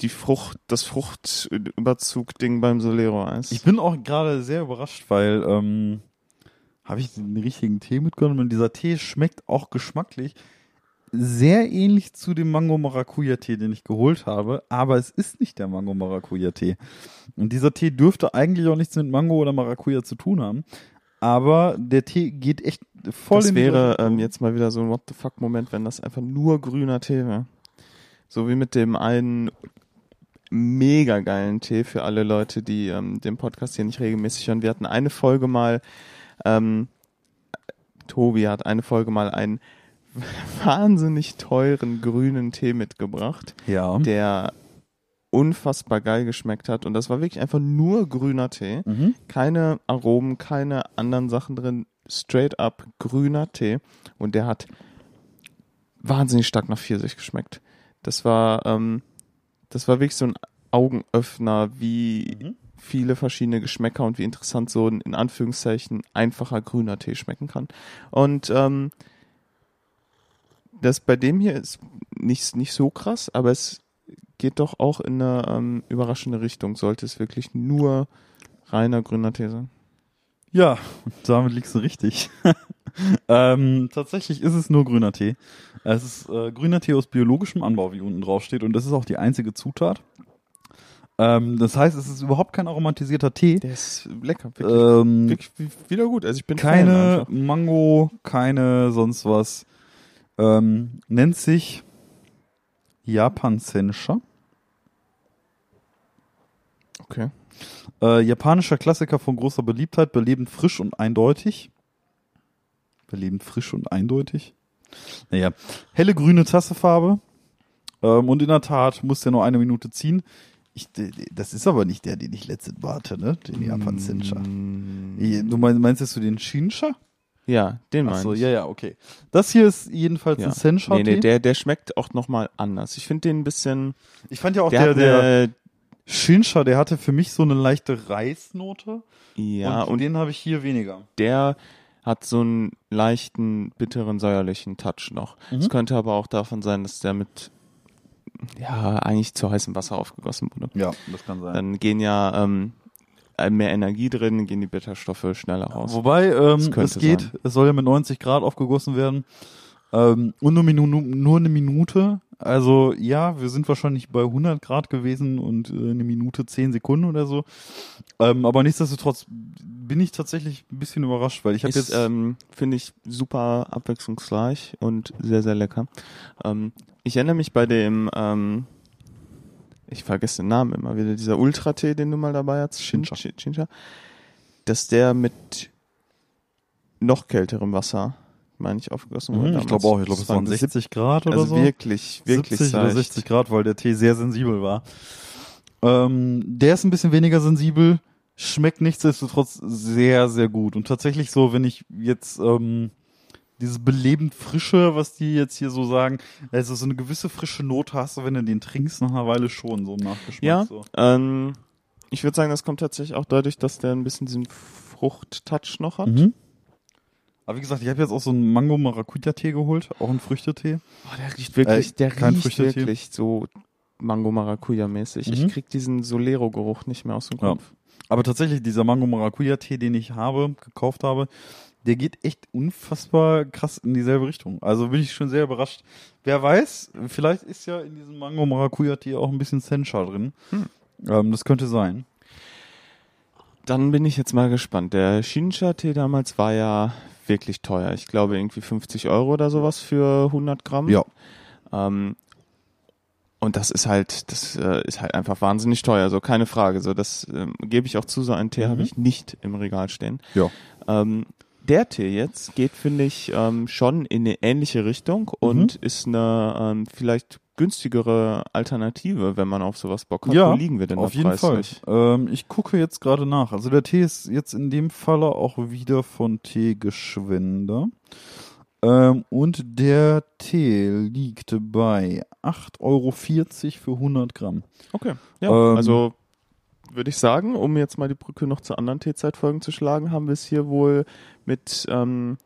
die Frucht, das Fruchtüberzug-Ding beim Solero-Eis. Ich bin auch gerade sehr überrascht, weil ähm, habe ich den richtigen Tee mitgenommen und dieser Tee schmeckt auch geschmacklich sehr ähnlich zu dem Mango Maracuja Tee, den ich geholt habe, aber es ist nicht der Mango Maracuja Tee. Und dieser Tee dürfte eigentlich auch nichts mit Mango oder Maracuja zu tun haben, aber der Tee geht echt voll das in die wäre ähm, jetzt mal wieder so ein What the fuck Moment, wenn das einfach nur grüner Tee wäre. So wie mit dem einen mega geilen Tee für alle Leute, die ähm, den Podcast hier nicht regelmäßig hören. Wir hatten eine Folge mal, ähm, Tobi hat eine Folge mal einen wahnsinnig teuren grünen Tee mitgebracht, ja. der unfassbar geil geschmeckt hat. Und das war wirklich einfach nur grüner Tee. Mhm. Keine Aromen, keine anderen Sachen drin. Straight up grüner Tee. Und der hat wahnsinnig stark nach Pfirsich geschmeckt. Das war, ähm, das war wirklich so ein Augenöffner, wie mhm. viele verschiedene Geschmäcker und wie interessant so ein, in Anführungszeichen, einfacher grüner Tee schmecken kann. Und ähm, das bei dem hier ist nicht, nicht so krass, aber es geht doch auch in eine ähm, überraschende Richtung, sollte es wirklich nur reiner grüner Tee sein. Ja, damit liegst du richtig. ähm, tatsächlich ist es nur grüner Tee. Es ist äh, grüner Tee aus biologischem Anbau, wie unten drauf steht, und das ist auch die einzige Zutat. Ähm, das heißt, es ist überhaupt kein aromatisierter Tee. Der ist lecker, wirklich, ähm, wirklich wieder gut. Also ich bin keine Mango, keine sonst was. Ähm, nennt sich Japan Sensha. Okay. Äh, japanischer Klassiker von großer Beliebtheit, belebend frisch und eindeutig. Belebend frisch und eindeutig. Naja, helle grüne Tassefarbe. Ähm, und in der Tat muss der nur eine Minute ziehen. Ich, das ist aber nicht der, den ich letztens warte, ne? Den Japan Sensha. Mm. Du meinst, meinst du den Shinsha? Ja, den meinst du. ja, ja, okay. Das hier ist jedenfalls ja. ein Sensha. Nee, nee, der, der schmeckt auch nochmal anders. Ich finde den ein bisschen. Ich fand ja auch der, der, der Shinsha, der hatte für mich so eine leichte Reisnote. Ja, und, und den habe ich hier weniger. Der hat so einen leichten, bitteren, säuerlichen Touch noch. Es mhm. könnte aber auch davon sein, dass der mit ja, eigentlich zu heißem Wasser aufgegossen wurde. Ja, das kann sein. Dann gehen ja ähm, mehr Energie drin, gehen die Bitterstoffe schneller raus. Wobei, ähm, es geht, sein. es soll ja mit 90 Grad aufgegossen werden. Ähm, und nur, nur eine Minute. Also ja, wir sind wahrscheinlich bei 100 Grad gewesen und äh, eine Minute 10 Sekunden oder so. Ähm, aber nichtsdestotrotz bin ich tatsächlich ein bisschen überrascht, weil ich habe jetzt ähm, finde ich super abwechslungsreich und sehr sehr lecker. Ähm, ich erinnere mich bei dem ähm, ich vergesse den Namen immer wieder dieser Ultra-Tee, den du mal dabei hast, Shincha, Shincha, dass der mit noch kälterem Wasser meine ich, aufgegossen wurde. Mhm, ich glaube auch, ich glaube, es waren 60 Grad oder also so. wirklich, wirklich 70 oder 60 Grad, weil der Tee sehr sensibel war. Ähm, der ist ein bisschen weniger sensibel, schmeckt nichtsdestotrotz sehr, sehr gut. Und tatsächlich so, wenn ich jetzt ähm, dieses belebend frische, was die jetzt hier so sagen, also so eine gewisse frische Note hast du, wenn du den trinkst, nach einer Weile schon so im Nachgeschmack. Ja, so. ähm, ich würde sagen, das kommt tatsächlich auch dadurch, dass der ein bisschen diesen Frucht-Touch noch hat. Mhm. Aber wie gesagt, ich habe jetzt auch so einen Mango Maracuja Tee geholt, auch einen Früchtetee. Oh, der riecht wirklich, äh, der riecht wirklich so Mango Maracuja mäßig. Mhm. Ich krieg diesen Solero Geruch nicht mehr aus dem Kopf. Ja. Aber tatsächlich dieser Mango Maracuja Tee, den ich habe, gekauft habe, der geht echt unfassbar krass in dieselbe Richtung. Also bin ich schon sehr überrascht. Wer weiß, vielleicht ist ja in diesem Mango Maracuja Tee auch ein bisschen Sencha drin. Hm. Ähm, das könnte sein. Dann bin ich jetzt mal gespannt. Der Shincha-Tee damals war ja wirklich teuer. Ich glaube irgendwie 50 Euro oder sowas für 100 Gramm. Ja. Ähm, und das ist halt, das äh, ist halt einfach wahnsinnig teuer, so keine Frage. So, das ähm, gebe ich auch zu, so einen Tee Mhm. habe ich nicht im Regal stehen. Ja. Ähm, der Tee jetzt geht, finde ich, ähm, schon in eine ähnliche Richtung und ist eine ähm, vielleicht günstigere Alternative, wenn man auf sowas Bock hat. Ja, Wo liegen wir denn Auf jeden preislich? Fall. Ähm, ich gucke jetzt gerade nach. Also der Tee ist jetzt in dem Falle auch wieder von Teegeschwender. Ähm, und der Tee liegt bei 8,40 Euro für 100 Gramm. Okay. Ja, Ähm, also würde ich sagen, um jetzt mal die Brücke noch zu anderen Teezeitfolgen zu schlagen, haben wir es hier wohl mit ähm,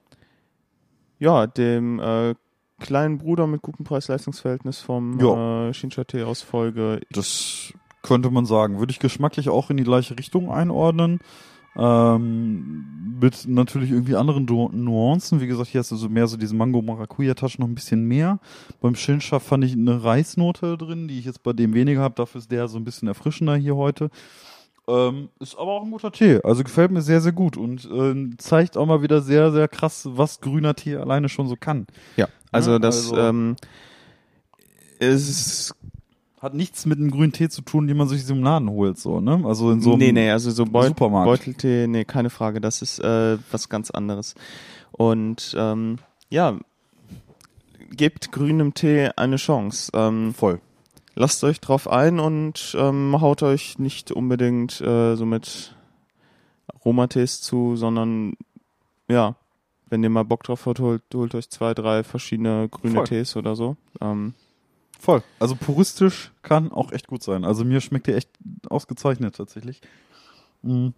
ja, dem äh, kleinen Bruder mit gutem Preis-Leistungs-Verhältnis vom Ja. äh, Shincha-Tee aus Folge. Das könnte man sagen. Würde ich geschmacklich auch in die gleiche Richtung einordnen. Ähm, mit natürlich irgendwie anderen Du- Nuancen. Wie gesagt, hier hast du so mehr so diesen Mango-Maracuja-Touch noch ein bisschen mehr. Beim Shinsha fand ich eine Reisnote drin, die ich jetzt bei dem weniger habe. Dafür ist der so ein bisschen erfrischender hier heute. Ähm, ist aber auch ein guter Tee. Also gefällt mir sehr, sehr gut und ähm, zeigt auch mal wieder sehr, sehr krass, was grüner Tee alleine schon so kann. Ja, also Ja, das also- ähm, ist Hat nichts mit einem grünen Tee zu tun, den man sich so im Laden holt, so, ne? Also in so einem nee, nee, also so Beut Supermarkt. Beuteltee, nee, keine Frage, das ist äh, was ganz anderes. Und ähm, ja, gebt grünem Tee eine Chance. Ähm, voll. Lasst euch drauf ein und ähm, haut euch nicht unbedingt äh, so mit Aromatees zu, sondern ja, wenn ihr mal Bock drauf habt, holt, holt euch zwei, drei verschiedene grüne Voll. Tees oder so. Ähm, Voll. Also puristisch kann auch echt gut sein. Also mir schmeckt der echt ausgezeichnet tatsächlich. Mhm.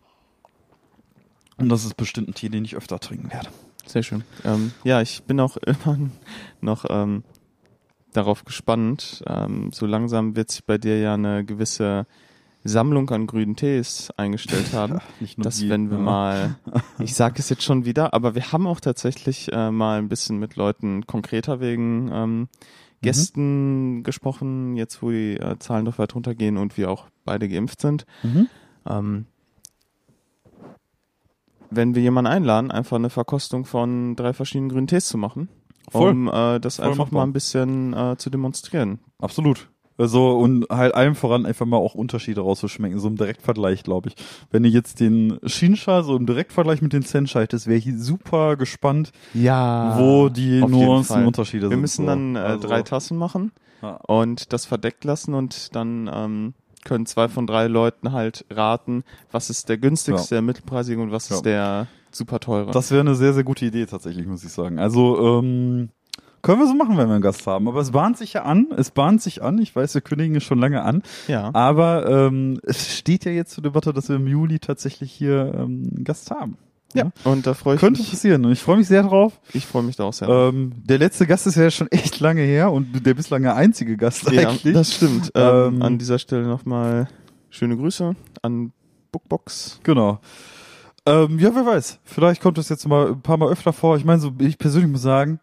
Und das ist bestimmt ein Tee, den ich öfter trinken werde. Sehr schön. Ähm, ja, ich bin auch immer noch ähm, darauf gespannt. Ähm, so langsam wird sich bei dir ja eine gewisse Sammlung an grünen Tees eingestellt haben. Nicht nur dass die, wenn wir ja. mal, ich sage es jetzt schon wieder, aber wir haben auch tatsächlich äh, mal ein bisschen mit Leuten konkreter wegen ähm, Gästen gesprochen, jetzt wo die äh, Zahlen doch weit runtergehen und wir auch beide geimpft sind. Mhm. Ähm, wenn wir jemanden einladen, einfach eine Verkostung von drei verschiedenen grünen Tees zu machen, Voll. um äh, das Voll einfach machbar. mal ein bisschen äh, zu demonstrieren. Absolut. Also und halt allem voran einfach mal auch Unterschiede rauszuschmecken, so im Direktvergleich, glaube ich. Wenn ihr jetzt den Shinsha so im Direktvergleich mit den Senshai hättest, wäre ich super gespannt, Ja. wo die Nuancen. Unterschiede Wir sind. müssen so. dann äh, Also, drei Tassen machen Ja. und das verdeckt lassen und dann ähm, können zwei von drei Leuten halt raten, was ist der günstigste, der mittelpreisige und was Ja. ist der super teure. Das wäre eine sehr, sehr gute Idee tatsächlich, muss ich sagen. Also, ähm, können wir so machen, wenn wir einen Gast haben. Aber es bahnt sich ja an. Es bahnt sich an. Ich weiß, wir kündigen es schon lange an. ja. Aber ähm, es steht ja jetzt zur Debatte, dass wir im Juli tatsächlich hier ähm, einen Gast haben. ja. Und da freue ich Könnte mich. passieren. Und ich freue mich sehr drauf. Ich freue mich da auch sehr. Ähm, der letzte Gast ist ja schon echt lange her und der bislang einzige Gast ja, eigentlich. das stimmt. Ähm, Ähm, an dieser Stelle nochmal schöne Grüße an Bookbox. Genau. Ähm, ja, wer weiß. Vielleicht kommt das jetzt mal ein paar Mal öfter vor. Ich meine, so ich persönlich muss sagen,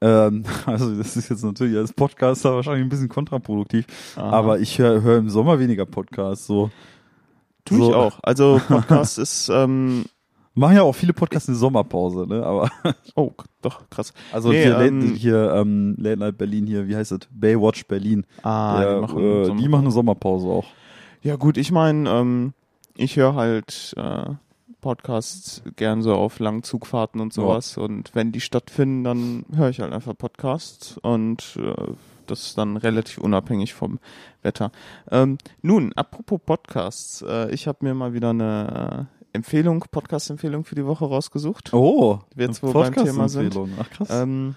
ähm, also das ist jetzt natürlich als Podcaster wahrscheinlich ein bisschen kontraproduktiv, Aha. aber ich höre hör im Sommer weniger Podcasts. So tu so- ich auch. Also Podcast ist ähm, machen ja auch viele Podcasts eine Sommerpause, ne? Aber oh doch krass. also Nee, hier, ähm, Late, hier ähm, Late Night Berlin hier, wie heißt es? Baywatch Berlin. Ah, Der, die machen äh, die machen eine Sommerpause auch. Ja gut, ich meine, ähm, ich höre halt äh, Podcasts gern so auf langen Zugfahrten und sowas und wenn die stattfinden, dann höre ich halt einfach Podcasts und äh, das ist dann relativ unabhängig vom Wetter. Ähm, nun, apropos Podcasts, äh, ich habe mir mal wieder eine äh, Empfehlung, Podcast-Empfehlung für die Woche rausgesucht. Oh, Jetzt, wo wir beim Thema sind. Podcast-Empfehlung. Ach krass. Ähm,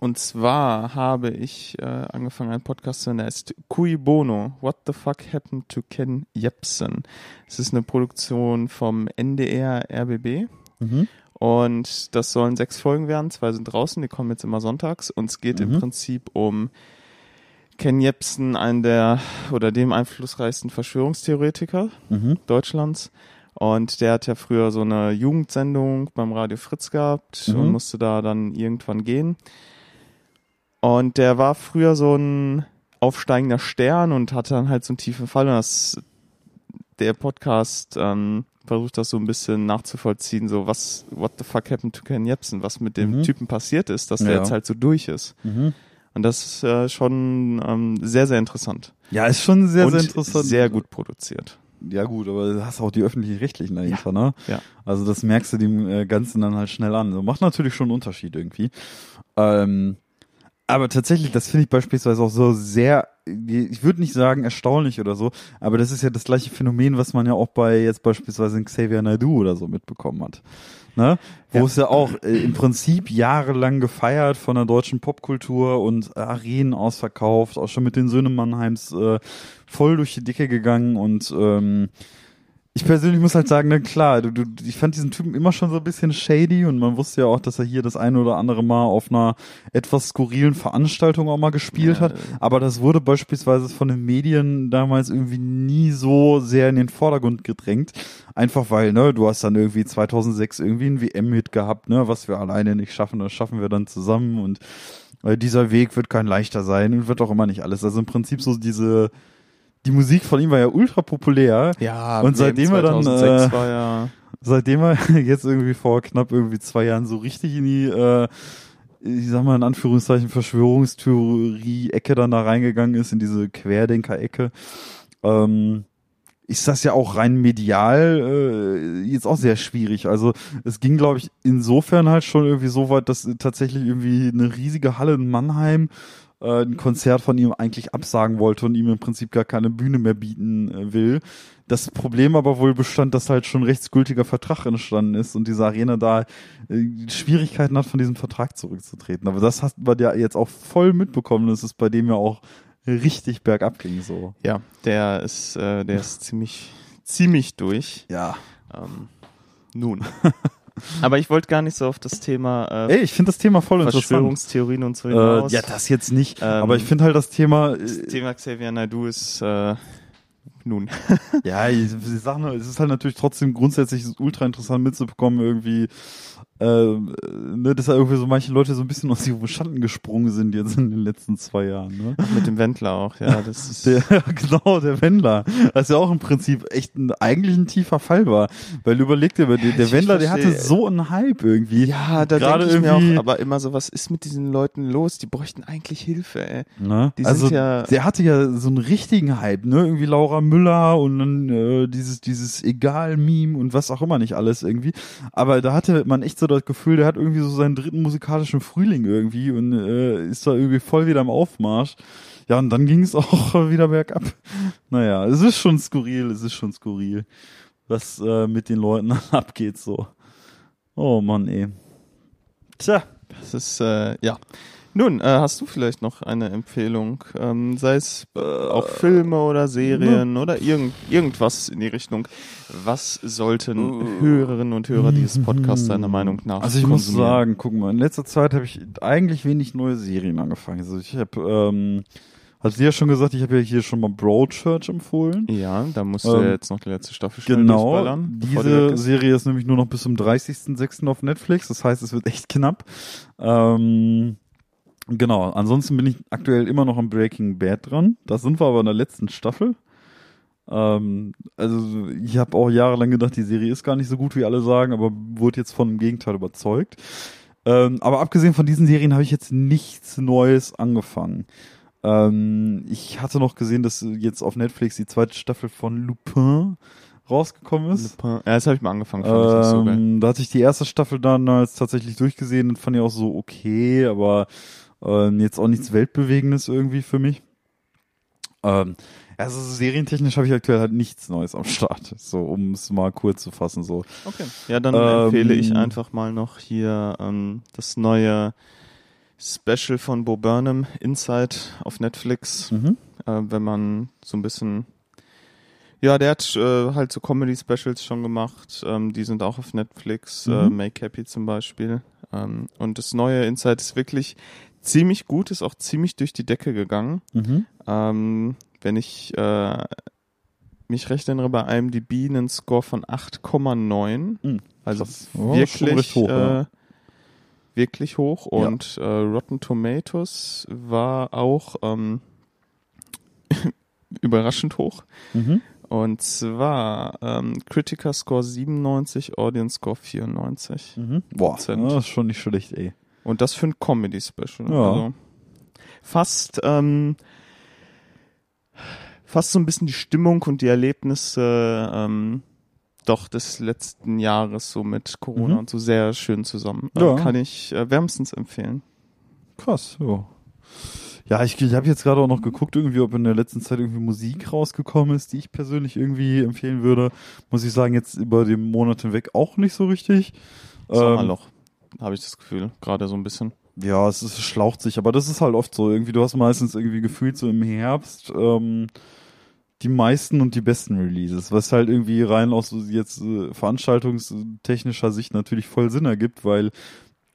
und zwar habe ich äh, angefangen, einen Podcast zu hören, der heißt Cui Bono, What the Fuck Happened to Ken Jebsen. Es ist eine Produktion vom NDR RBB mhm. und das sollen sechs Folgen werden, zwei sind draußen, die kommen jetzt immer sonntags und es geht Mhm. im Prinzip um Ken Jebsen, einen der oder dem einflussreichsten Verschwörungstheoretiker Mhm. Deutschlands. Und der hat ja früher so eine Jugendsendung beim Radio Fritz gehabt Mhm. und musste da dann irgendwann gehen. Und der war früher so ein aufsteigender Stern und hatte dann halt so einen tiefen Fall. Und das, der Podcast ähm, versucht das so ein bisschen nachzuvollziehen, so was, what the fuck happened to Ken Jebsen, was mit dem Mhm. Typen passiert ist, dass der Ja. jetzt halt so durch ist. Mhm. Und das ist äh, schon ähm, sehr, sehr interessant. Ja, ist schon sehr, und sehr interessant. sehr gut produziert. Ja gut, aber du hast auch die öffentlich-rechtlichen dahinter, ne? Ja. Also das merkst du dem äh, Ganzen dann halt schnell an. So, macht natürlich schon einen Unterschied irgendwie. Ähm, aber tatsächlich, das finde ich beispielsweise auch so sehr, ich würde nicht sagen erstaunlich oder so, aber das ist ja das gleiche Phänomen, was man ja auch bei jetzt beispielsweise in Xavier Naidoo oder so mitbekommen hat. Ne? Wo Ja. es ja auch äh, im Prinzip jahrelang gefeiert von der deutschen Popkultur und Arenen ausverkauft, auch schon mit den Söhnen Mannheims äh, voll durch die Decke gegangen und ähm, ich persönlich muss halt sagen, na klar, du, du, ich fand diesen Typen immer schon so ein bisschen shady und man wusste ja auch, dass er hier das eine oder andere Mal auf einer etwas skurrilen Veranstaltung auch mal gespielt Ja, hat. Aber das wurde beispielsweise von den Medien damals irgendwie nie so sehr in den Vordergrund gedrängt. Einfach weil, ne, du hast dann irgendwie 2006 irgendwie einen WM-Hit gehabt, ne, was wir alleine nicht schaffen, das schaffen wir dann zusammen und äh, dieser Weg wird kein leichter sein und wird auch immer nicht alles. Also im Prinzip so diese, die Musik von ihm war ja ultra populär. Ja, Und seitdem er dann, 2006 äh, war ja Seitdem er jetzt irgendwie vor knapp irgendwie zwei Jahren so richtig in die, äh, ich sag mal in Anführungszeichen Verschwörungstheorie-Ecke dann da reingegangen ist, in diese Querdenker-Ecke, ähm, ist das ja auch rein medial äh, jetzt auch sehr schwierig. Also es ging, glaube ich, insofern halt schon irgendwie so weit, dass tatsächlich irgendwie eine riesige Halle in Mannheim äh, ein Konzert von ihm eigentlich absagen wollte und ihm im Prinzip gar keine Bühne mehr bieten äh, will. Das Problem aber wohl bestand, dass halt schon ein rechtsgültiger Vertrag entstanden ist und diese Arena da äh, Schwierigkeiten hat, von diesem Vertrag zurückzutreten. Aber das hast man ja jetzt auch voll mitbekommen, dass es bei dem ja auch richtig bergab ging so. Ja, der ist, äh, der ist ziemlich, ziemlich durch. Ja. Ähm, nun. Aber ich wollte gar nicht so auf das Thema äh, Ey, ich finde das Thema voll interessant. Verschwörungstheorien und so Äh, hinaus. ja, das jetzt nicht. Ähm, aber ich finde halt das Thema. das Äh, Thema Xavier Naidoo ist äh, nun. ja, ich, ich sag nur, es ist halt natürlich trotzdem grundsätzlich ultra interessant mitzubekommen, irgendwie, äh, ne, dass da irgendwie so manche Leute so ein bisschen aus ihrem Schatten gesprungen sind jetzt in den letzten zwei Jahren. Ne? Mit dem Wendler auch, ja. Das ist, Der, genau, der Wendler. Das ja auch im Prinzip echt ein, eigentlich ein tiefer Fall war. Weil überleg dir, der, der ich Wendler, der hatte so einen Hype irgendwie. ja, da Gerade denke ich mir auch, aber immer so, was ist mit diesen Leuten los? Die bräuchten eigentlich Hilfe, ey. Ne? Die also, sind ja- der hatte ja so einen richtigen Hype, ne? Irgendwie Laura Müller und dann äh, dieses, dieses Egal-Meme und was auch immer nicht alles irgendwie. Aber da hatte man echt so das Gefühl, der hat irgendwie so seinen dritten musikalischen Frühling irgendwie und äh, ist da irgendwie voll wieder im Aufmarsch. Ja, und dann ging es auch wieder bergab. Naja, es ist schon skurril, es ist schon skurril, was äh, mit den Leuten abgeht so. Oh Mann, ey. Tja. Das ist, äh, ja. Nun, äh, hast du vielleicht noch eine Empfehlung? Ähm, sei es äh, auch Filme oder Serien oder irgend, irgendwas in die Richtung. Was sollten Hörerinnen und Hörer dieses Podcasts deiner Meinung nach Also ich muss sagen, guck mal, in letzter Zeit habe ich eigentlich wenig neue Serien angefangen. Also ich habe, ähm, hast du ja schon gesagt, ich habe ja hier schon mal Broadchurch empfohlen. Ja, da musst du Ähm, ja jetzt noch die letzte Staffel schnell Genau, die weg diese ist. Serie ist nämlich nur noch bis zum 30.06. auf Netflix, das heißt, es wird echt knapp. Ähm, genau, ansonsten bin ich aktuell immer noch am Breaking Bad dran. Da sind wir aber in der letzten Staffel. Ähm, also ich habe auch jahrelang gedacht, die Serie ist gar nicht so gut, wie alle sagen, aber wurde jetzt von dem Gegenteil überzeugt. Ähm, aber abgesehen von diesen Serien habe ich jetzt nichts Neues angefangen. Ähm, ich hatte noch gesehen, dass jetzt auf Netflix die zweite Staffel von Lupin rausgekommen ist. Ja, das habe ich mal angefangen, fand ich nicht so. Ähm, da hatte ich die erste Staffel dann als tatsächlich durchgesehen und fand ich auch so okay, aber ähm, jetzt auch nichts Weltbewegendes irgendwie für mich. Ähm, also serientechnisch habe ich aktuell halt nichts Neues am Start, so um es mal kurz zu fassen. So. Okay. Ja, dann Ähm, empfehle ich einfach mal noch hier ähm, das neue Special von Bo Burnham, Inside auf Netflix. Mhm. Äh, wenn man so ein bisschen ja, der hat äh, halt so Comedy-Specials schon gemacht. Ähm, die sind auch auf Netflix. Äh, Mhm. Make Happy zum Beispiel. Ähm, und das neue Inside ist wirklich ziemlich gut, ist auch ziemlich durch die Decke gegangen. Mhm. Ähm, wenn ich äh, mich recht erinnere, bei IMDb einen Score von 8,9. Mhm. Also. Ja, ist schon wirklich, hoch, äh, ja. wirklich hoch. Und äh, Rotten Tomatoes war auch ähm, überraschend hoch. Mhm. Und zwar ähm, Critiker Score 97, Audience Score 94. Mhm. Boah, Prozent. das ist schon nicht schlecht, ey. Und das für ein Comedy-Special. Ja. Also fast, ähm, fast so ein bisschen die Stimmung und die Erlebnisse ähm, doch des letzten Jahres so mit Corona Mhm. und so sehr schön zusammen. Ja. Äh, kann ich äh, wärmstens empfehlen. Krass, ja. Ja, ich, ich habe jetzt gerade auch noch geguckt, irgendwie, ob in der letzten Zeit irgendwie Musik rausgekommen ist, die ich persönlich irgendwie empfehlen würde. Muss ich sagen, jetzt über den Monat hinweg auch nicht so richtig. Ähm, Sommerloch, habe ich das Gefühl, gerade so ein bisschen. Ja, es ist, schlaucht sich, aber das ist halt oft so. Irgendwie, du hast meistens irgendwie gefühlt so im Herbst ähm, die meisten und die besten Releases, was halt irgendwie rein aus so jetzt äh, veranstaltungstechnischer Sicht natürlich voll Sinn ergibt, weil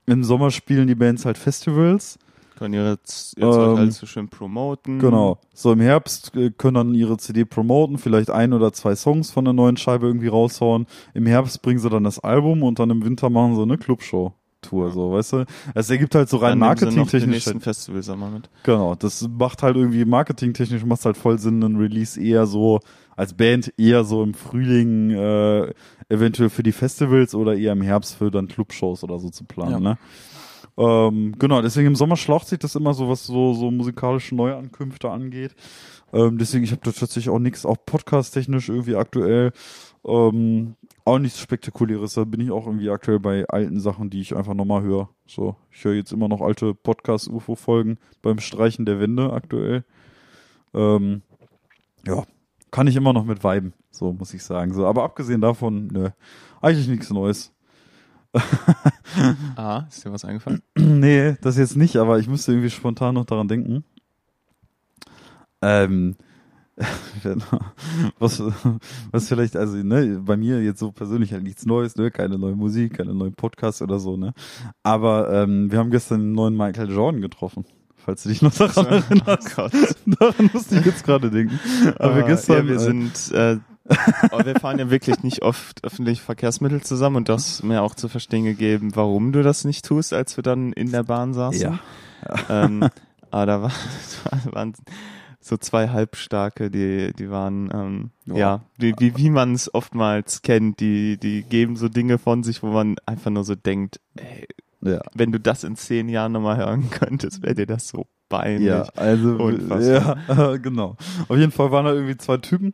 im Sommer spielen die Bands halt Festivals. Können ihre jetzt, jetzt Ähm, halt so schön promoten. Genau. So im Herbst äh, können dann ihre CD promoten, vielleicht ein oder zwei Songs von der neuen Scheibe irgendwie raushauen. Im Herbst bringen sie dann das Album und dann im Winter machen sie eine Clubshow-Tour, so, weißt du? Es ergibt halt so rein marketingtechnisch. nächsten Festivals einmal mit. Genau, das macht halt irgendwie marketingtechnisch macht halt voll Sinn, einen Release eher so als Band eher so im Frühling äh, eventuell für die Festivals oder eher im Herbst für dann Clubshows oder so zu planen. Ja. Ne? Ähm, genau, deswegen im Sommer schlaucht sich das immer so, was so so musikalische Neuankünfte angeht. Ähm, deswegen ich habe da tatsächlich auch nichts, auch podcast-technisch irgendwie aktuell ähm, auch nichts Spektakuläres. Da bin ich auch irgendwie aktuell bei alten Sachen, die ich einfach nochmal höre. So, ich höre jetzt immer noch alte Podcast-UFO-Folgen beim Streichen der Wände aktuell. Ähm, ja, kann ich immer noch mit viben, so muss ich sagen. So, aber abgesehen davon, nö, eigentlich nichts Neues. Ah, ist dir was eingefallen? nee, das jetzt nicht, aber ich müsste irgendwie spontan noch daran denken. Ähm, was, was vielleicht, also, ne, bei mir jetzt so persönlich halt nichts Neues, ne, keine neue Musik, keine neuen Podcasts oder so, ne. Aber ähm, wir haben gestern einen neuen Michael Jordan getroffen. Falls du dich noch daran erinnerst. Oh. Daran musste ich jetzt gerade denken. Aber Ah, gestern, ja, wir äh, sind, äh, aber wir fahren ja wirklich nicht oft öffentliche Verkehrsmittel zusammen und das mir auch zu verstehen gegeben, warum du das nicht tust, als wir dann in der Bahn saßen. Ja. Ähm, aber da war, waren so zwei Halbstarke, die, die waren, ähm, Ja. ja, wie, wie, wie man es oftmals kennt, die, die geben so Dinge von sich, wo man einfach nur so denkt, ey, ja. wenn du das in zehn Jahren nochmal hören könntest, wäre dir das so peinlich. Ja, also Unfassbar. ja, genau. Auf jeden Fall waren da irgendwie zwei Typen.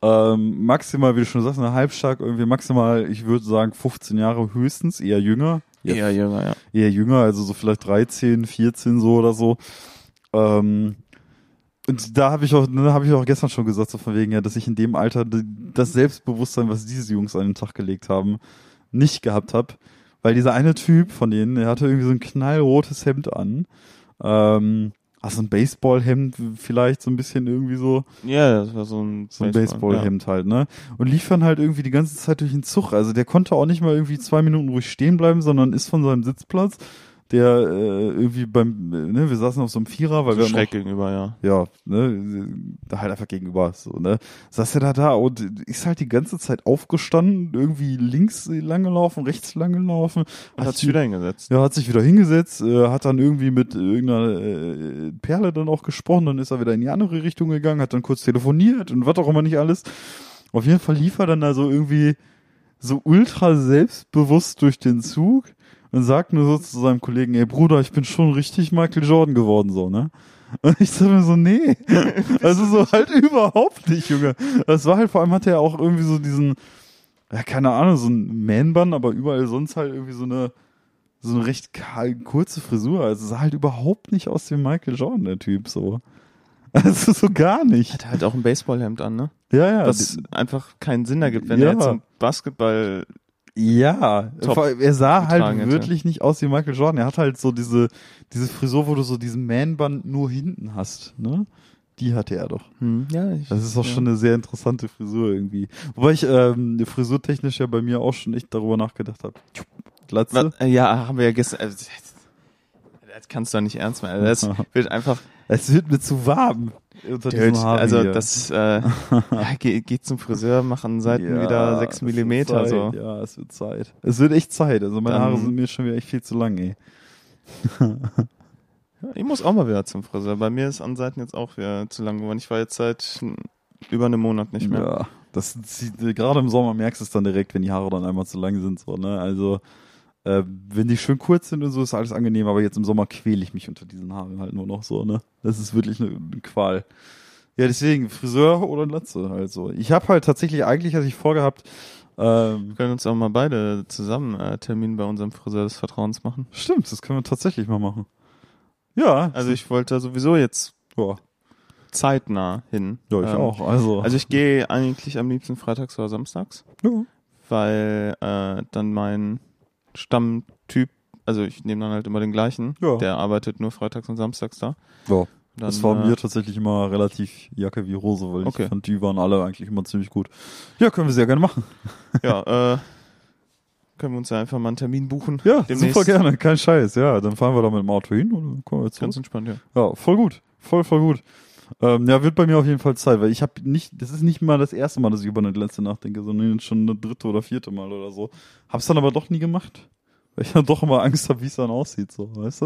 Ähm, maximal, wie du schon sagst, eine halbstark, irgendwie maximal, ich würde sagen 15 Jahre höchstens, eher jünger. Eher jünger, ja. Eher jünger, also so vielleicht 13, 14 so oder so. Ähm, und da habe ich auch, ne, habe ich auch gestern schon gesagt, so von wegen ja, dass ich in dem Alter das Selbstbewusstsein, was diese Jungs an den Tag gelegt haben, nicht gehabt habe. Weil dieser eine Typ von denen, der hatte irgendwie so ein knallrotes Hemd an. Ähm, also ein Baseballhemd vielleicht so ein bisschen irgendwie so, Ja, das war so ein, so ein Baseballhemd halt, ne? Und lief dann halt irgendwie die ganze Zeit durch den Zug. Also der konnte auch nicht mal irgendwie zwei Minuten ruhig stehen bleiben, sondern ist von seinem Sitzplatz, der äh, irgendwie beim, äh, ne, wir saßen auf so einem Vierer, weil So wir schräg auch- gegenüber, ja. ja, ne, da halt einfach gegenüber, so, ne, saß er da da und ist halt die ganze Zeit aufgestanden, irgendwie links lang gelaufen, rechts lang gelaufen, Und hat sich wieder hingesetzt. ja, hat sich wieder hingesetzt, äh, hat dann irgendwie mit irgendeiner äh, Perle dann auch gesprochen, dann ist er wieder in die andere Richtung gegangen, hat dann kurz telefoniert und was auch immer nicht alles. Auf jeden Fall lief er dann also irgendwie so ultra selbstbewusst durch den Zug und sagt nur so zu seinem Kollegen, ey Bruder, ich bin schon richtig Michael Jordan geworden, so, ne? Und ich sag mir so, nee. Also so halt überhaupt nicht, Junge. Das war halt, vor allem hatte er auch irgendwie so diesen, ja, keine Ahnung, so ein Man-Bun, aber überall sonst halt irgendwie so eine, so eine recht kahl- kurze Frisur. Also sah halt überhaupt nicht aus wie Michael Jordan, der Typ, so. Also so gar nicht. Hat halt auch ein Baseballhemd an, ne? Ja, ja. Was einfach keinen Sinn ergibt, wenn Ja. er jetzt so Basketball Ja, allem, er sah halt getragen hätte. wirklich nicht aus wie Michael Jordan. Er hat halt so diese, diese Frisur, wo du so diesen Man-Band nur hinten hast, ne? Die hatte er doch. hm, ja, ich, Das ist auch ja. schon eine sehr interessante Frisur irgendwie. Wobei ich ähm, frisurtechnisch ja bei mir auch schon echt darüber nachgedacht habe. Glatze. Äh, ja, haben wir ja gestern. Also, das kannst du doch nicht ernst meinen. Also, Das wird einfach. Es wird mir zu warm unter Dude, diesem Haar also hier. das äh, ja, geh, geh zum Friseur, machen Seiten Ja, wieder sechs es wird Millimeter Zeit. so. Ja, es wird Zeit. Es wird echt Zeit. Also meine Dann- Haare sind mir schon wieder echt viel zu lang, ey. Ich muss auch mal wieder zum Friseur. Bei mir ist an Seiten jetzt auch wieder zu lang geworden. Ich war jetzt seit über einen Monat nicht mehr. Ja, das zieht- gerade im Sommer merkst du es dann direkt, wenn die Haare dann einmal zu lang sind, so, ne? Also, äh, wenn die schön kurz sind und so, ist alles angenehm, aber jetzt im Sommer quäle ich mich unter diesen Haaren halt nur noch so, ne? Das ist wirklich eine, eine Qual. Ja, deswegen Friseur oder Latze halt so. Ich habe halt tatsächlich eigentlich, hatte ich vorgehabt, ähm, Wir können uns auch mal beide zusammen äh, Termin bei unserem Friseur des Vertrauens machen. stimmt, das können wir tatsächlich mal machen. Ja, Also ich wollte sowieso jetzt ja, zeitnah hin. ja ich Ähm, auch. Also, Also ich gehe eigentlich am liebsten freitags oder samstags, ja. weil äh, dann mein Stammtyp, also ich nehme dann halt immer den gleichen, Ja. der arbeitet nur freitags und samstags da. ja. Dann, Das war äh, mir tatsächlich immer relativ Jacke wie Hose, weil Okay. ich fand, die waren alle eigentlich immer ziemlich gut. Ja, können wir sehr gerne machen. Ja, äh, können wir uns ja einfach mal einen Termin buchen. Ja, Demnächst. super gerne, kein Scheiß. Ja, dann fahren wir da mit dem Auto hin und dann kommen wir Ganz zurück. entspannt, ja. Ja, voll gut. Voll, voll gut. Ähm, ja, wird bei mir auf jeden Fall Zeit, weil ich habe nicht, das ist nicht mal das erste Mal, dass ich über eine letzte nachdenke, sondern schon das dritte oder vierte Mal oder so. Hab's dann aber doch nie gemacht. Weil ich dann doch immer Angst habe, wie es dann aussieht, so, weißt du?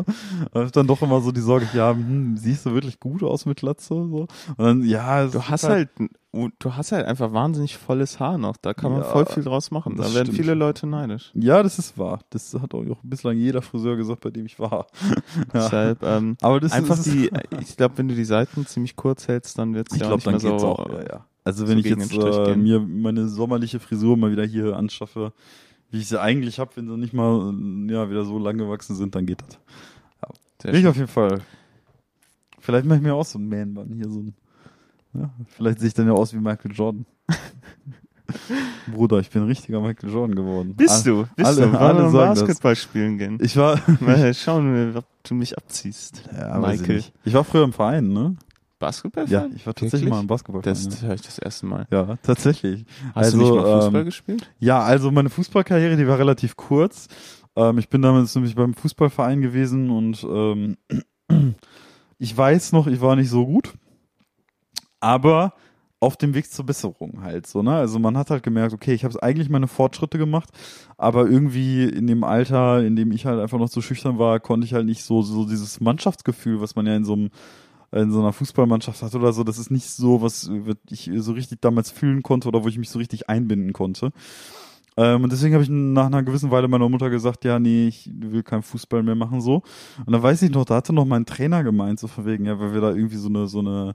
Und hab dann doch immer so die Sorge, ja, hm, siehst du wirklich gut aus mit Glatze, so? Und dann, ja, Du hast halt, du hast halt einfach wahnsinnig volles Haar noch. Da kann man Ja, voll viel draus machen. Da werden stimmt. viele Leute neidisch. Ja, das ist wahr. Das hat auch bislang jeder Friseur gesagt, bei dem ich war. Ja. Deshalb, ähm, Aber das einfach ist, die, ich glaube, wenn du die Seiten ziemlich kurz hältst, dann wird's Ich ja glaube, auch nicht dann mehr so. auch. Ja, ja. Also so wenn ich gegen jetzt äh, mir meine sommerliche Frisur mal wieder hier anschaffe, wie ich sie eigentlich habe, wenn sie nicht mal ja wieder so lang gewachsen sind, dann geht das. Sehr Ich auf jeden Fall. Vielleicht mache ich mir auch so einen Man-Bun hier so ein. Ja, vielleicht sehe ich dann ja aus wie Michael Jordan. Bruder, ich bin ein richtiger Michael Jordan geworden. Bist du? Bist alle- du? Alle wir sagen das. Basketball spielen gehen? Ich war. Mal schauen ob du mich abziehst. ja, ich, Michael. nicht. ich war früher im Verein, ne? Basketball? Ja, ich war tatsächlich mal im Basketballverein. Das höre ich das erste Mal. ja. ja, tatsächlich. Hast Also, du nicht mal Fußball ähm, gespielt? Ja, also meine Fußballkarriere, die war relativ kurz. Ähm, ich bin damals nämlich beim Fußballverein gewesen und ähm, ich weiß noch, ich war nicht so gut, aber auf dem Weg zur Besserung halt so, ne? Also man hat halt gemerkt, okay, ich habe eigentlich meine Fortschritte gemacht, aber irgendwie in dem Alter, in dem ich halt einfach noch so schüchtern war, konnte ich halt nicht so so dieses Mannschaftsgefühl, was man ja in so einem in so einer Fußballmannschaft hat oder so, das ist nicht so, was ich so richtig damals fühlen konnte oder wo ich mich so richtig einbinden konnte. Ähm, und deswegen habe ich nach einer gewissen Weile meiner Mutter gesagt, ja, nee, ich will keinen Fußball mehr machen, so. Und dann weiß ich noch, da hatte noch mein Trainer gemeint, so von wegen, ja, weil wir da irgendwie so eine, so eine,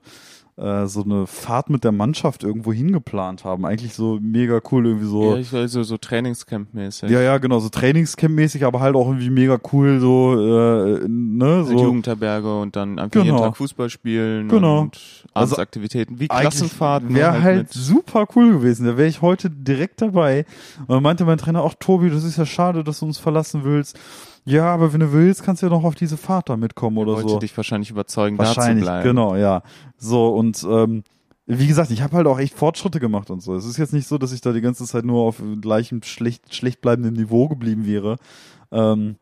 äh, so eine Fahrt mit der Mannschaft irgendwo hingeplant haben. Eigentlich so mega cool, irgendwie so. Ja, ich weiß, so, so Trainingscamp-mäßig. Ja, ja, genau, so Trainingscamp-mäßig, aber halt auch irgendwie mega cool, so, äh, ne, So. Jugendherberge und dann einfach jeden Genau. Tag Fußball spielen Genau. und Abendsaktivitäten wie Eigentlich Klassenfahrten. Wäre halt mit- super cool gewesen. Da wäre ich heute direkt dabei. Und dann meinte mein Trainer auch, Tobi, das ist ja schade, dass du uns verlassen willst. Ja, aber wenn du willst, kannst du ja noch auf diese Fahrt da mitkommen oder wollte so. dich wahrscheinlich überzeugen, da zu Wahrscheinlich, bleiben. genau, ja. So, und ähm, wie gesagt, ich habe halt auch echt Fortschritte gemacht und so. Es ist jetzt nicht so, dass ich da die ganze Zeit nur auf gleichem schlecht, schlecht bleibendem Niveau geblieben wäre. Ähm,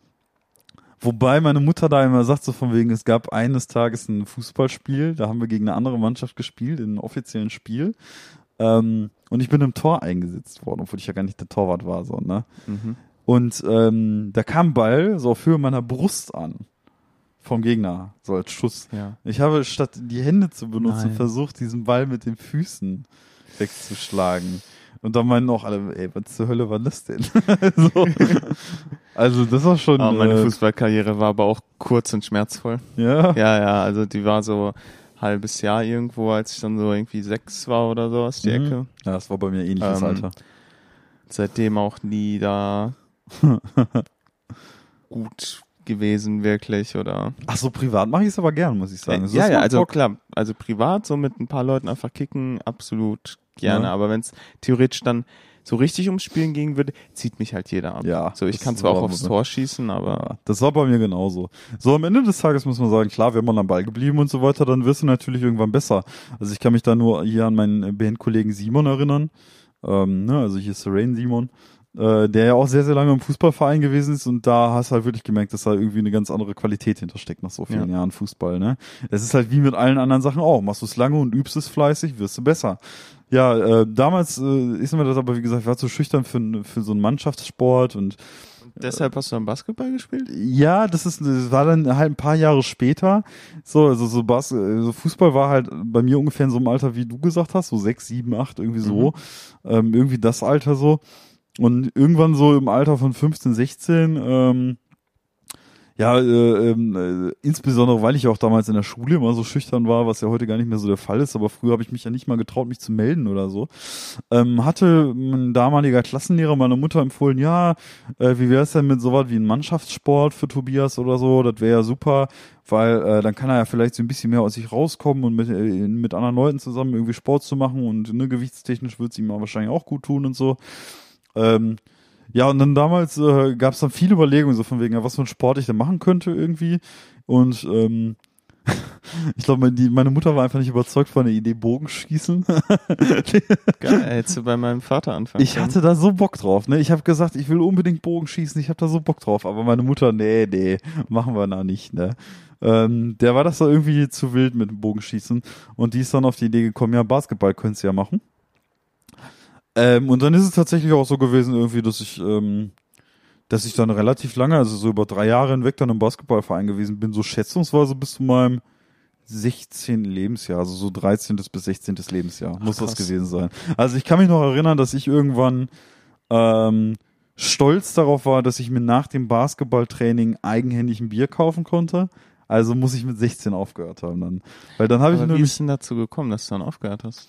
wobei meine Mutter da immer sagt, so von wegen, es gab eines Tages ein Fußballspiel, da haben wir gegen eine andere Mannschaft gespielt, in einem offiziellen Spiel. Ähm, und ich bin im Tor eingesetzt worden, obwohl ich ja gar nicht der Torwart war, so, ne? Mhm. Und ähm, da kam ein Ball so auf Höhe meiner Brust an. Vom Gegner, so als Schuss. Ja. Ich habe statt die Hände zu benutzen, Nein. versucht, diesen Ball mit den Füßen wegzuschlagen. Und dann meinen auch alle, ey, was zur Hölle war das denn? so. Also das war schon. Aber meine äh, Fußballkarriere war aber auch kurz und schmerzvoll. ja. Ja, ja, also die war so halbes Jahr irgendwo, als ich dann so irgendwie sechs war oder so aus die Mhm. Ecke. ja, das war bei mir ähnliches Ähm, Alter. Seitdem auch nie da gut gewesen, wirklich, oder? Ach so, privat mache ich es aber gern, muss ich sagen. Ja, ist ja, mal also Bock. klar, also privat so mit ein paar Leuten einfach kicken, absolut gerne. Ja. Aber wenn es theoretisch dann so richtig ums Spielen gehen würde, zieht mich halt jeder ab. Ja, So, ich das kann zwar auch aufs Tor schießen, aber Ja, das war bei mir genauso. So, am Ende des Tages muss man sagen, klar, wäre man am Ball geblieben und so weiter, dann wirst du natürlich irgendwann besser. Also ich kann mich da nur hier an meinen Bandkollegen Simon erinnern. Ähm, ne, also hier ist Serene Simon, äh, der ja auch sehr, sehr lange im Fußballverein gewesen ist und da hast du halt wirklich gemerkt, dass da irgendwie eine ganz andere Qualität hintersteckt nach so vielen Ja. Jahren Fußball, ne? Es ist halt wie mit allen anderen Sachen auch. Machst du es lange und übst es fleißig, wirst du besser. Ja, äh, damals äh, ist mir das aber, wie gesagt, war zu schüchtern für, für so einen Mannschaftssport und Deshalb hast du dann Basketball gespielt? Ja, das ist, das war dann halt ein paar Jahre später. So, also so, Bas so Fußball war halt bei mir ungefähr in so einem Alter, wie du gesagt hast, so sechs, sieben, acht, irgendwie so. Ähm, irgendwie das Alter so. Und irgendwann so im Alter von 15, 16, ähm, ja, äh, ähm, äh, insbesondere weil ich auch damals in der Schule immer so schüchtern war, was ja heute gar nicht mehr so der Fall ist, aber früher habe ich mich ja nicht mal getraut, mich zu melden oder so. Ähm, hatte ein damaliger Klassenlehrer meiner Mutter empfohlen, ja, äh, wie wäre es denn mit sowas wie ein Mannschaftssport für Tobias oder so? Das wäre ja super, weil äh, dann kann er ja vielleicht so ein bisschen mehr aus sich rauskommen und mit, äh, mit anderen Leuten zusammen irgendwie Sport zu machen und ne, gewichtstechnisch wird es ihm wahrscheinlich auch gut tun und so. Ähm, ja, und dann damals äh, gab es dann viele Überlegungen, so von wegen, ja, was für ein Sport ich denn machen könnte irgendwie. Und ähm, ich glaube, meine, meine Mutter war einfach nicht überzeugt von der Idee Bogenschießen. Geil, hättest du bei meinem Vater anfangen Ich hatte da so Bock drauf, ne? Ich habe gesagt, ich will unbedingt Bogenschießen, ich habe da so Bock drauf. Aber meine Mutter, nee, nee, machen wir da nicht, ne? Ähm, der war das da irgendwie zu wild mit dem Bogenschießen. Und die ist dann auf die Idee gekommen, ja, Basketball könntest du ja machen. Ähm, und dann ist es tatsächlich auch so gewesen, irgendwie, dass ich, ähm, dass ich dann relativ lange, also so über drei Jahre hinweg dann im Basketballverein gewesen bin, so schätzungsweise bis zu meinem 16. Lebensjahr, also so 13. bis 16. Lebensjahr, muss das krass. gewesen sein. Also ich kann mich noch erinnern, dass ich irgendwann ähm, stolz darauf war, dass ich mir nach dem Basketballtraining eigenhändig ein Bier kaufen konnte. Also muss ich mit 16 aufgehört haben dann. Weil dann habe ich Aber wie nämlich ist denn dazu gekommen, dass du dann aufgehört hast?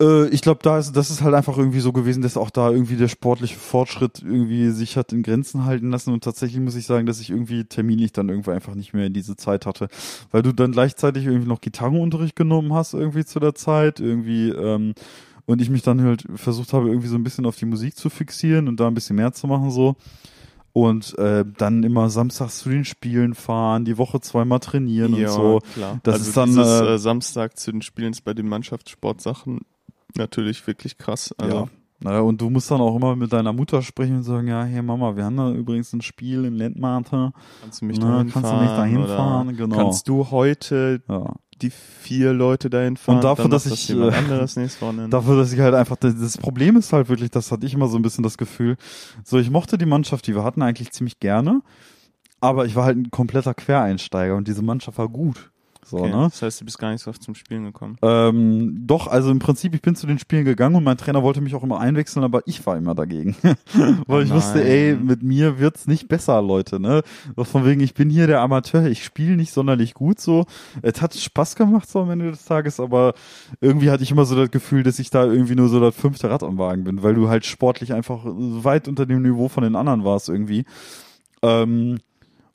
Äh, ich glaube, da ist, das ist halt einfach irgendwie so gewesen, dass auch da irgendwie der sportliche Fortschritt irgendwie sich hat in Grenzen halten lassen und tatsächlich muss ich sagen, dass ich irgendwie terminlich dann irgendwie einfach nicht mehr in diese Zeit hatte, weil du dann gleichzeitig irgendwie noch Gitarrenunterricht genommen hast irgendwie zu der Zeit, irgendwie, ähm, und ich mich dann halt versucht habe, irgendwie so ein bisschen auf die Musik zu fixieren und da ein bisschen mehr zu machen so. Und äh, dann immer samstags zu den Spielen fahren, die Woche zweimal trainieren und so. klar. Das also ist dann, dieses, äh, äh, Samstag zu den Spielen ist bei den Mannschaftssportsachen natürlich wirklich krass. Also, ja. Naja, und du musst dann auch immer mit deiner Mutter sprechen und sagen, ja, hey Mama, wir haben da übrigens ein Spiel in Lendmate. kannst du mich Na, dahin kannst du mich dahin oder fahren? Genau. Kannst du heute Ja. die vier Leute dahin fahren? Und dafür, dass das ich, jemand äh. Dafür, dass ich halt einfach, das das Problem ist halt wirklich, das hatte ich immer so ein bisschen das Gefühl, so ich mochte die Mannschaft, die wir hatten eigentlich ziemlich gerne, aber ich war halt ein kompletter Quereinsteiger und diese Mannschaft war gut. So, okay. ne? Das heißt, du bist gar nicht so oft zum Spielen gekommen. Ähm, doch, also im Prinzip, ich bin zu den Spielen gegangen und mein Trainer wollte mich auch immer einwechseln, aber ich war immer dagegen. Weil ich wusste, ey, mit mir wird's nicht besser, Leute, ne? Von wegen, ich bin hier der Amateur, ich spiele nicht sonderlich gut so. Es hat Spaß gemacht so am Ende des Tages, aber irgendwie hatte ich immer so das Gefühl, dass ich da irgendwie nur so das fünfte Rad am Wagen bin, weil du halt sportlich einfach weit unter dem Niveau von den anderen warst irgendwie. Ähm,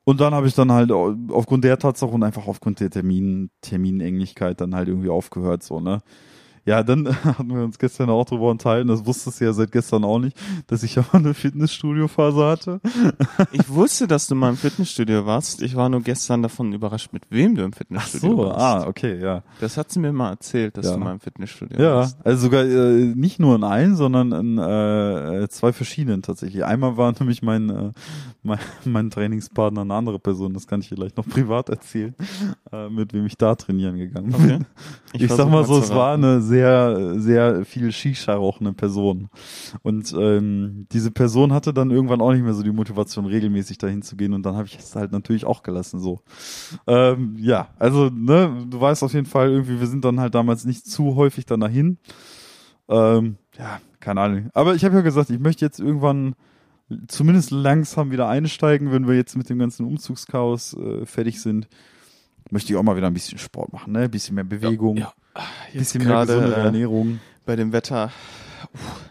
und dann habe ich dann halt au- aufgrund der Tatsache und einfach aufgrund der Termin, Terminenglichkeit dann halt irgendwie aufgehört, so, ne? Ja, dann hatten wir uns gestern auch drüber unterhalten, das wusstest du ja seit gestern auch nicht, dass ich ja mal eine Fitnessstudio-Phase hatte. Ich wusste, dass du mal im Fitnessstudio warst. Ich war nur gestern davon überrascht, mit wem du im Fitnessstudio warst. ah, okay, ja. Das hat sie mir mal erzählt, dass Ja. du mal im Fitnessstudio Ja, warst. also sogar äh, nicht nur in einem, sondern in äh, zwei verschiedenen tatsächlich. Einmal war nämlich mein, äh, mein, mein Trainingspartner eine andere Person, das kann ich vielleicht noch privat erzählen, äh, mit wem ich da trainieren gegangen bin. Okay. Ich, sag versuch mal so, es war eine sehr, sehr viel Shisha rauchende Person. Und ähm, diese Person hatte dann irgendwann auch nicht mehr so die Motivation, regelmäßig dahin zu gehen. Und dann habe ich es halt natürlich auch gelassen so. Ähm, ja, also, ne, du weißt auf jeden Fall irgendwie, wir sind dann halt damals nicht zu häufig dann dahin. Ähm, ja, keine Ahnung. Aber ich habe ja gesagt, ich möchte jetzt irgendwann zumindest langsam wieder einsteigen, wenn wir jetzt mit dem ganzen Umzugschaos äh, fertig sind. Möchte ich auch mal wieder ein bisschen Sport machen, ne? Ein bisschen mehr Bewegung. Ja. Ein Jetzt bisschen mehr gesunde gerade äh, Ernährung. bei dem Wetter uff,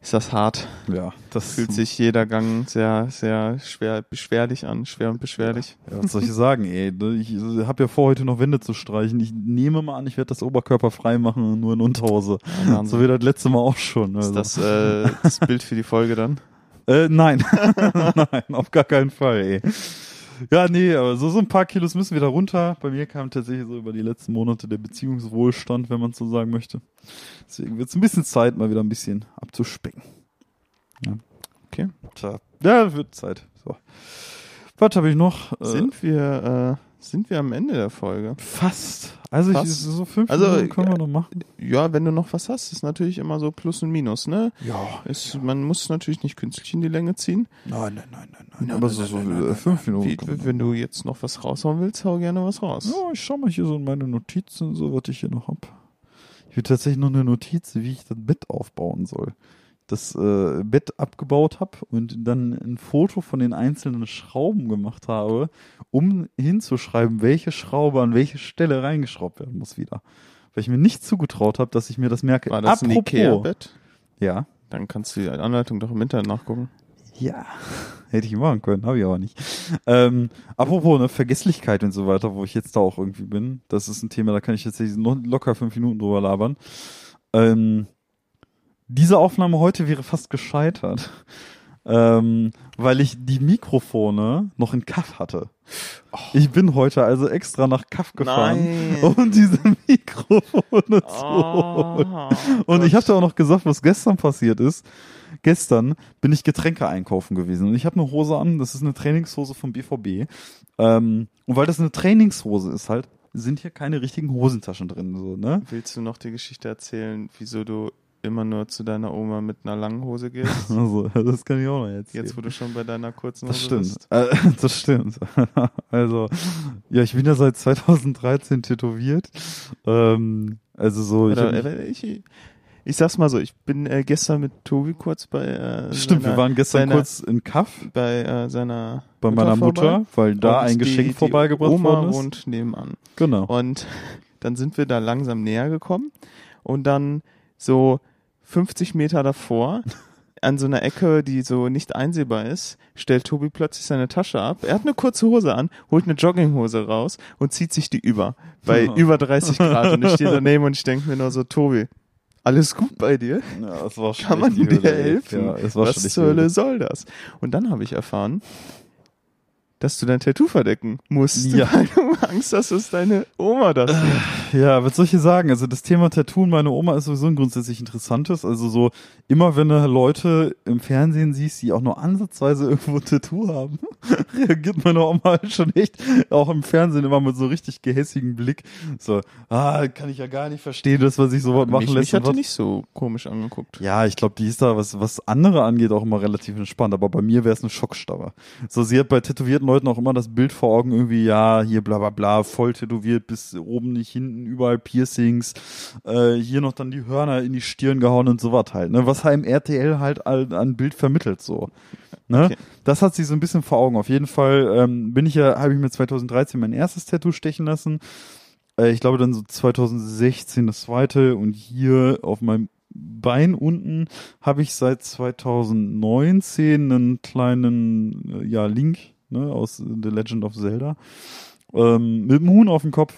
ist das hart. Ja, das Fühlt sich jeder Gang sehr, sehr schwer, beschwerlich an, schwer und beschwerlich. Ja, was soll ich sagen, ey? Ich habe ja vor, heute noch Wände zu streichen. Ich nehme mal an, ich werde das Oberkörper frei machen, nur in Unterhose. Ja. So wie das letzte Mal auch schon. Ist Also. das äh, das Bild für die Folge dann? Äh, nein. nein, auf gar keinen Fall, ey. Ja, nee, aber so, so ein paar Kilos müssen wieder runter. Bei mir kam tatsächlich so über die letzten Monate der Beziehungswohlstand, wenn man so sagen möchte. Deswegen wird es ein bisschen Zeit, mal wieder ein bisschen abzuspecken. Ja. Okay. Tja. Ja, wird Zeit. So. Was habe ich noch? Äh, Sind wir, äh, sind wir am Ende der Folge? fast. Also ich, Fast. so fünf Also, Minuten können wir noch machen. Ja, wenn du noch was hast, ist natürlich immer so Plus und Minus, ne? Ja. Ist, man muss natürlich nicht künstlich in die Länge ziehen. Nein, nein, nein, nein, nein. Aber nein, so, so nein, äh, fünf Minuten. Wie, wenn du jetzt noch was raushauen willst, hau gerne was raus. Ja, ich schau mal hier so in meine Notizen, so was ich hier noch hab. Ich will tatsächlich noch eine Notiz, wie ich das Bett aufbauen soll. Das äh, Bett abgebaut habe und dann ein Foto von den einzelnen Schrauben gemacht habe, um hinzuschreiben, welche Schraube an welche Stelle reingeschraubt werden muss wieder. Weil ich mir nicht zugetraut habe, dass ich mir das merke. War das ein Apropos, Ikea-Bett? Ja. Dann kannst du die Anleitung doch im Internet nachgucken. Ja, hätte ich machen können, habe ich aber nicht. Ähm, apropos ne, Vergesslichkeit und so weiter, wo ich jetzt da auch irgendwie bin, das ist ein Thema, da kann ich jetzt noch locker fünf Minuten drüber labern. Ähm, diese Aufnahme heute wäre fast gescheitert, ähm, weil ich die Mikrofone noch in Kaff hatte. Ich bin heute also extra nach Kaff gefahren, Nein. um diese Mikrofone zu holen. Oh, Und ich hatte auch noch gesagt, was gestern passiert ist. Gestern bin ich Getränke einkaufen gewesen und ich habe eine Hose an, das ist eine Trainingshose vom BVB. Ähm, und weil das eine Trainingshose ist halt, sind hier keine richtigen Hosentaschen drin, so, ne? Willst du noch die Geschichte erzählen, wieso du immer nur zu deiner Oma mit einer langen Hose gehst? Also, das kann ich auch noch erzählen. Jetzt, wo du schon bei deiner kurzen das Hose stimmt. bist. Äh, das stimmt. also, ja, ich bin ja seit 2013 tätowiert. Ähm, also so, ich, Oder, mich- äh, ich, ich sag's mal so, ich bin äh, gestern mit Tobi kurz bei äh, stimmt, wir seiner, waren gestern seiner, kurz in Kaff bei äh, seiner bei meiner vorbei. Mutter, weil da Und ein die- Geschenk die vorbeigebracht Oma worden ist. wohnt nebenan. Genau. Und dann sind wir da langsam näher gekommen und dann so 50 Meter davor an so einer Ecke, die so nicht einsehbar ist, stellt Tobi plötzlich seine Tasche ab. Er hat eine kurze Hose an, holt eine Jogginghose raus und zieht sich die über. Bei Ja. über 30 Grad. Und ich stehe daneben und ich denke mir nur so, Tobi, alles gut bei dir? Ja, es war schon Kann man dir helfen? Ja, es war Was zur Hölle soll das? Und dann habe ich erfahren, dass du dein Tattoo verdecken musst, Ja. weil du Angst hast, dass deine Oma das sieht. Ja, was soll ich hier sagen? Also das Thema Tattoo und meine Oma ist sowieso ein grundsätzlich interessantes. Also so immer wenn du Leute im Fernsehen siehst, die auch nur ansatzweise irgendwo ein Tattoo haben, reagiert meine Oma halt schon echt auch im Fernsehen immer mit so richtig gehässigen Blick. So, ah, kann ich ja gar nicht verstehen, dass man sich sowas machen mich, lässt. mich und hatte nicht so komisch angeguckt. Ja, ich glaube, die ist da, was, was andere angeht, auch immer relativ entspannt. Aber bei mir wäre es eine Schockstarre. So, sie hat bei tätowierten Leuten auch immer das Bild vor Augen, irgendwie, ja, hier bla bla bla, voll tätowiert, bis oben nicht hinten, überall Piercings, äh, hier noch dann die Hörner in die Stirn gehauen und sowas halt, ne? Was im RTL halt an, an Bild vermittelt, so. Ne? Okay. Das hat sie so ein bisschen vor Augen. Auf jeden Fall ähm, bin ich ja, habe ich mir 2013 mein erstes Tattoo stechen lassen. Äh, ich glaube dann so 2016 das zweite und hier auf meinem Bein unten habe ich seit 2019 einen kleinen äh, ja Link ne, aus The Legend of Zelda ähm, mit einem Huhn auf dem Kopf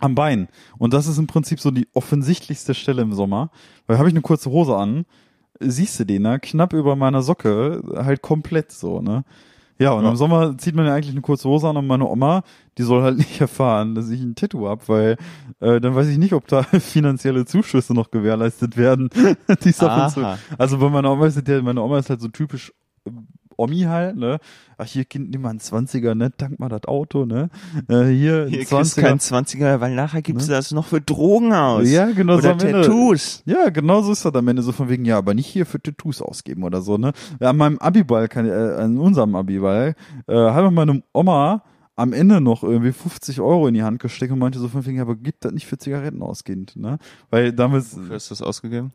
am Bein und das ist im Prinzip so die offensichtlichste Stelle im Sommer, weil habe ich eine kurze Hose an, siehst du den, ne, knapp über meiner Socke, halt komplett so, ne. Ja, und Ja. im Sommer zieht man ja eigentlich eine kurze Hose an und meine Oma, die soll halt nicht erfahren, dass ich ein Tattoo hab, weil äh, dann weiß ich nicht, ob da finanzielle Zuschüsse noch gewährleistet werden. die ist ab und zu. Also bei meiner Oma ist ja, meine Oma ist halt so typisch Omi halt, ne? Ach, hier Kind, nimm mal einen 20er, ne? Dank mal das Auto, ne? Äh, hier, Hier ein kriegst du 20er. keinen 20er, weil nachher gibst du das noch für Drogen aus. Ja, genau so Oder Ende. Tattoos. Ja, genau so ist das am Ende so von wegen, ja, aber nicht hier für Tattoos ausgeben oder so, ne? Ja, an meinem Abiball, kann, äh, an unserem Abiball, äh, hat meine Oma am Ende noch irgendwie 50 Euro in die Hand gesteckt und meinte so von wegen, ja, aber gib das nicht für Zigaretten aus, Kind, ne? Weil damals, Wofür hast du das ausgegeben?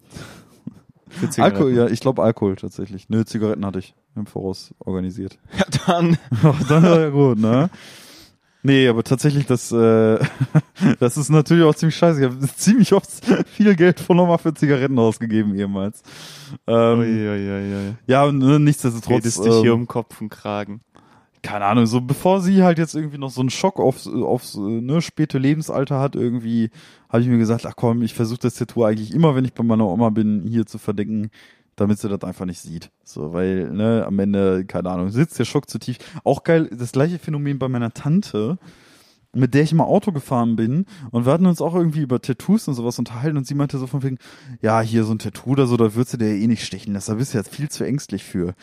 Alkohol, ja, ich glaube Alkohol tatsächlich. Nö, Zigaretten hatte ich im Voraus organisiert. Ja, dann. Ach, dann war ja gut, ne? Nee, aber tatsächlich, das, äh, das ist natürlich auch ziemlich scheiße. Ich habe ziemlich oft viel Geld von nochmal für Zigaretten ausgegeben ehemals. Ähm, Uiuiui. ja, und ne, nichtsdestotrotz. Redest dich hier ähm, um Kopf und Kragen. Keine Ahnung, so bevor sie halt jetzt irgendwie noch so einen Schock aufs, aufs äh, ne, späte Lebensalter hat, irgendwie habe ich mir gesagt, ach komm, ich versuche das Tattoo eigentlich immer, wenn ich bei meiner Oma bin, hier zu verdecken, damit sie das einfach nicht sieht. So, weil, ne, am Ende, keine Ahnung, sitzt der Schock zu tief. Auch geil, das gleiche Phänomen bei meiner Tante, mit der ich mal Auto gefahren bin und wir hatten uns auch irgendwie über Tattoos und sowas unterhalten und sie meinte so von wegen, ja, hier so ein Tattoo oder so, da würdest du dir ja eh nicht stechen lassen, da bist du jetzt viel zu ängstlich für.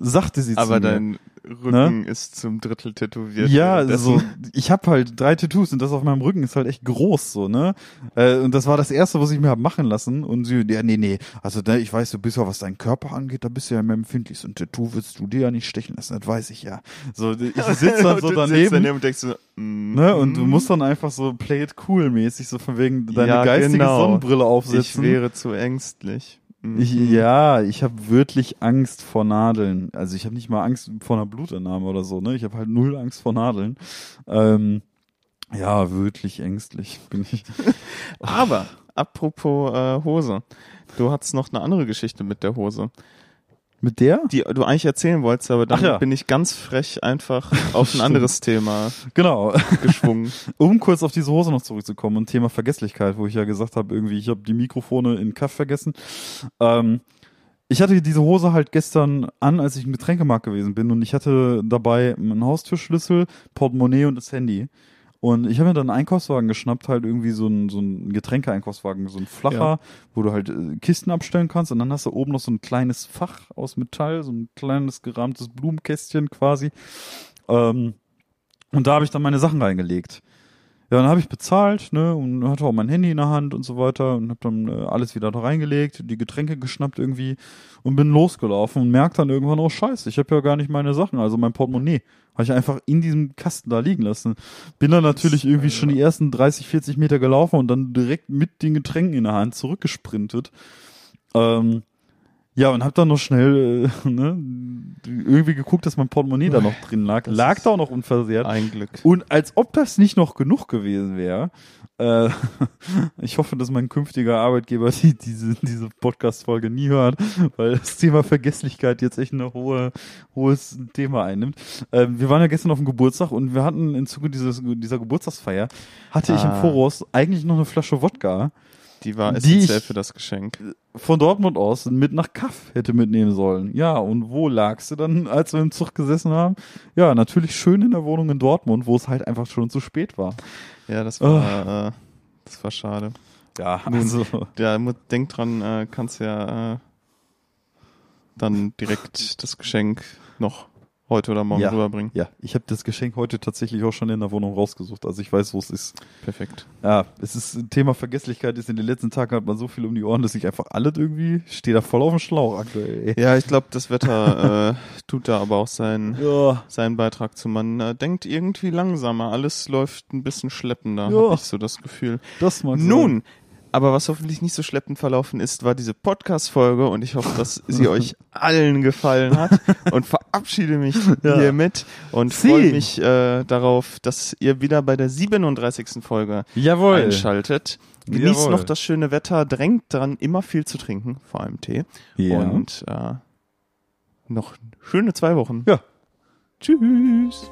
Sagte sie Aber zu mir. dein Rücken ist zum Drittel tätowiert. Ja, so, ich habe halt drei Tattoos und das auf meinem Rücken ist halt echt groß, so, ne? Äh, und das war das erste, was ich mir hab machen lassen. Und sie, ja, nee, nee, also ne, ich weiß, du bist ja, was deinen Körper angeht, da bist du ja immer empfindlich. So ein Tattoo willst du dir ja nicht stechen lassen, das weiß ich ja. So, ich sitze dann so Und du sitzt daneben. daneben und denkst so, mm, Ne, und du mm, musst dann einfach so play it cool mäßig, so von wegen deine Ja, geistige genau. Sonnenbrille ich aufsetzen. wäre zu ängstlich. Mhm. Ich, ja, ich habe wirklich Angst vor Nadeln. Also ich habe nicht mal Angst vor einer Blutentnahme oder so, ne? Ich habe halt null Angst vor Nadeln. Ähm, ja, wirklich ängstlich bin ich. Aber, apropos äh, Hose. Du hattest noch eine andere Geschichte mit der Hose, Mit der? die du eigentlich erzählen wolltest, aber dann ja. bin ich ganz frech einfach auf ein anderes Thema Genau. geschwungen. Um kurz auf diese Hose noch zurückzukommen und Thema Vergesslichkeit, wo ich ja gesagt habe, irgendwie, ich habe die Mikrofone in Kaff vergessen. Ähm, ich hatte diese Hose halt gestern an, als ich im Getränkemarkt gewesen bin und ich hatte dabei einen Haustürschlüssel, Portemonnaie und das Handy. Und ich habe mir dann einen Einkaufswagen geschnappt, halt irgendwie so ein, so ein Getränkeeinkaufswagen, so ein flacher, Ja. wo du halt äh, Kisten abstellen kannst und dann hast du oben noch so ein kleines Fach aus Metall, so ein kleines gerahmtes Blumenkästchen quasi. Ähm, und da habe ich dann meine Sachen reingelegt. Ja, dann habe ich bezahlt, ne, und hatte auch mein Handy in der Hand und so weiter und habe dann äh, alles wieder da reingelegt, die Getränke geschnappt irgendwie und bin losgelaufen und merkte dann irgendwann, oh scheiße, ich habe ja gar nicht meine Sachen, also mein Portemonnaie. Habe ich einfach in diesem Kasten da liegen lassen. Bin dann natürlich irgendwie schon die ersten 30, 40 Meter gelaufen und dann direkt mit den Getränken in der Hand zurückgesprintet. Ähm, ja, und hab dann noch schnell äh, ne, irgendwie geguckt, dass mein Portemonnaie da noch drin lag. Das Lag da auch noch unversehrt. Ein Glück. Und als ob das nicht noch genug gewesen wäre, äh, ich hoffe, dass mein künftiger Arbeitgeber die, diese, diese Podcast-Folge nie hört, weil das Thema Vergesslichkeit jetzt echt ein hohe, hohes Thema einnimmt. Ähm, wir waren ja gestern auf dem Geburtstag und wir hatten im Zuge dieses, dieser Geburtstagsfeier, hatte ich im Ah. Voraus eigentlich noch eine Flasche Wodka Die war Die essentiell ich- für das Geschenk. von Dortmund aus mit nach Kaff hätte mitnehmen sollen. Ja, und wo lagst du dann, als wir im Zug gesessen haben? Ja, natürlich schön in der Wohnung in Dortmund, wo es halt einfach schon zu spät war. Ja, das war, äh, das war schade. Ja, also, Ja, denk dran, äh, kannst ja äh, dann direkt das Geschenk noch heute oder morgen Ja. rüberbringen. ja, ich habe das Geschenk heute tatsächlich auch schon in der Wohnung rausgesucht. Also ich weiß, wo es ist. Perfekt. Ja, es ist ein Thema Vergesslichkeit ist in den letzten Tagen hat man so viel um die Ohren, dass ich einfach alles irgendwie stehe da voll auf dem Schlauch aktuell. Ja, ich glaube, das Wetter äh, tut da aber auch seinen, Ja, seinen Beitrag zu. Man äh, denkt irgendwie langsamer. Alles läuft ein bisschen schleppender, Ja. habe ich so das Gefühl. das mag sein. Aber was hoffentlich nicht so schleppend verlaufen ist, war diese Podcast-Folge und ich hoffe, dass sie euch allen gefallen hat und verabschiede mich Ja. hiermit und freue mich äh, darauf, dass ihr wieder bei der 37. Folge Jawohl. einschaltet. Genießt Jawohl. noch das schöne Wetter, drängt dran, immer viel zu trinken, vor allem Tee. Ja. Und äh, noch schöne zwei Wochen. Ja. Tschüss.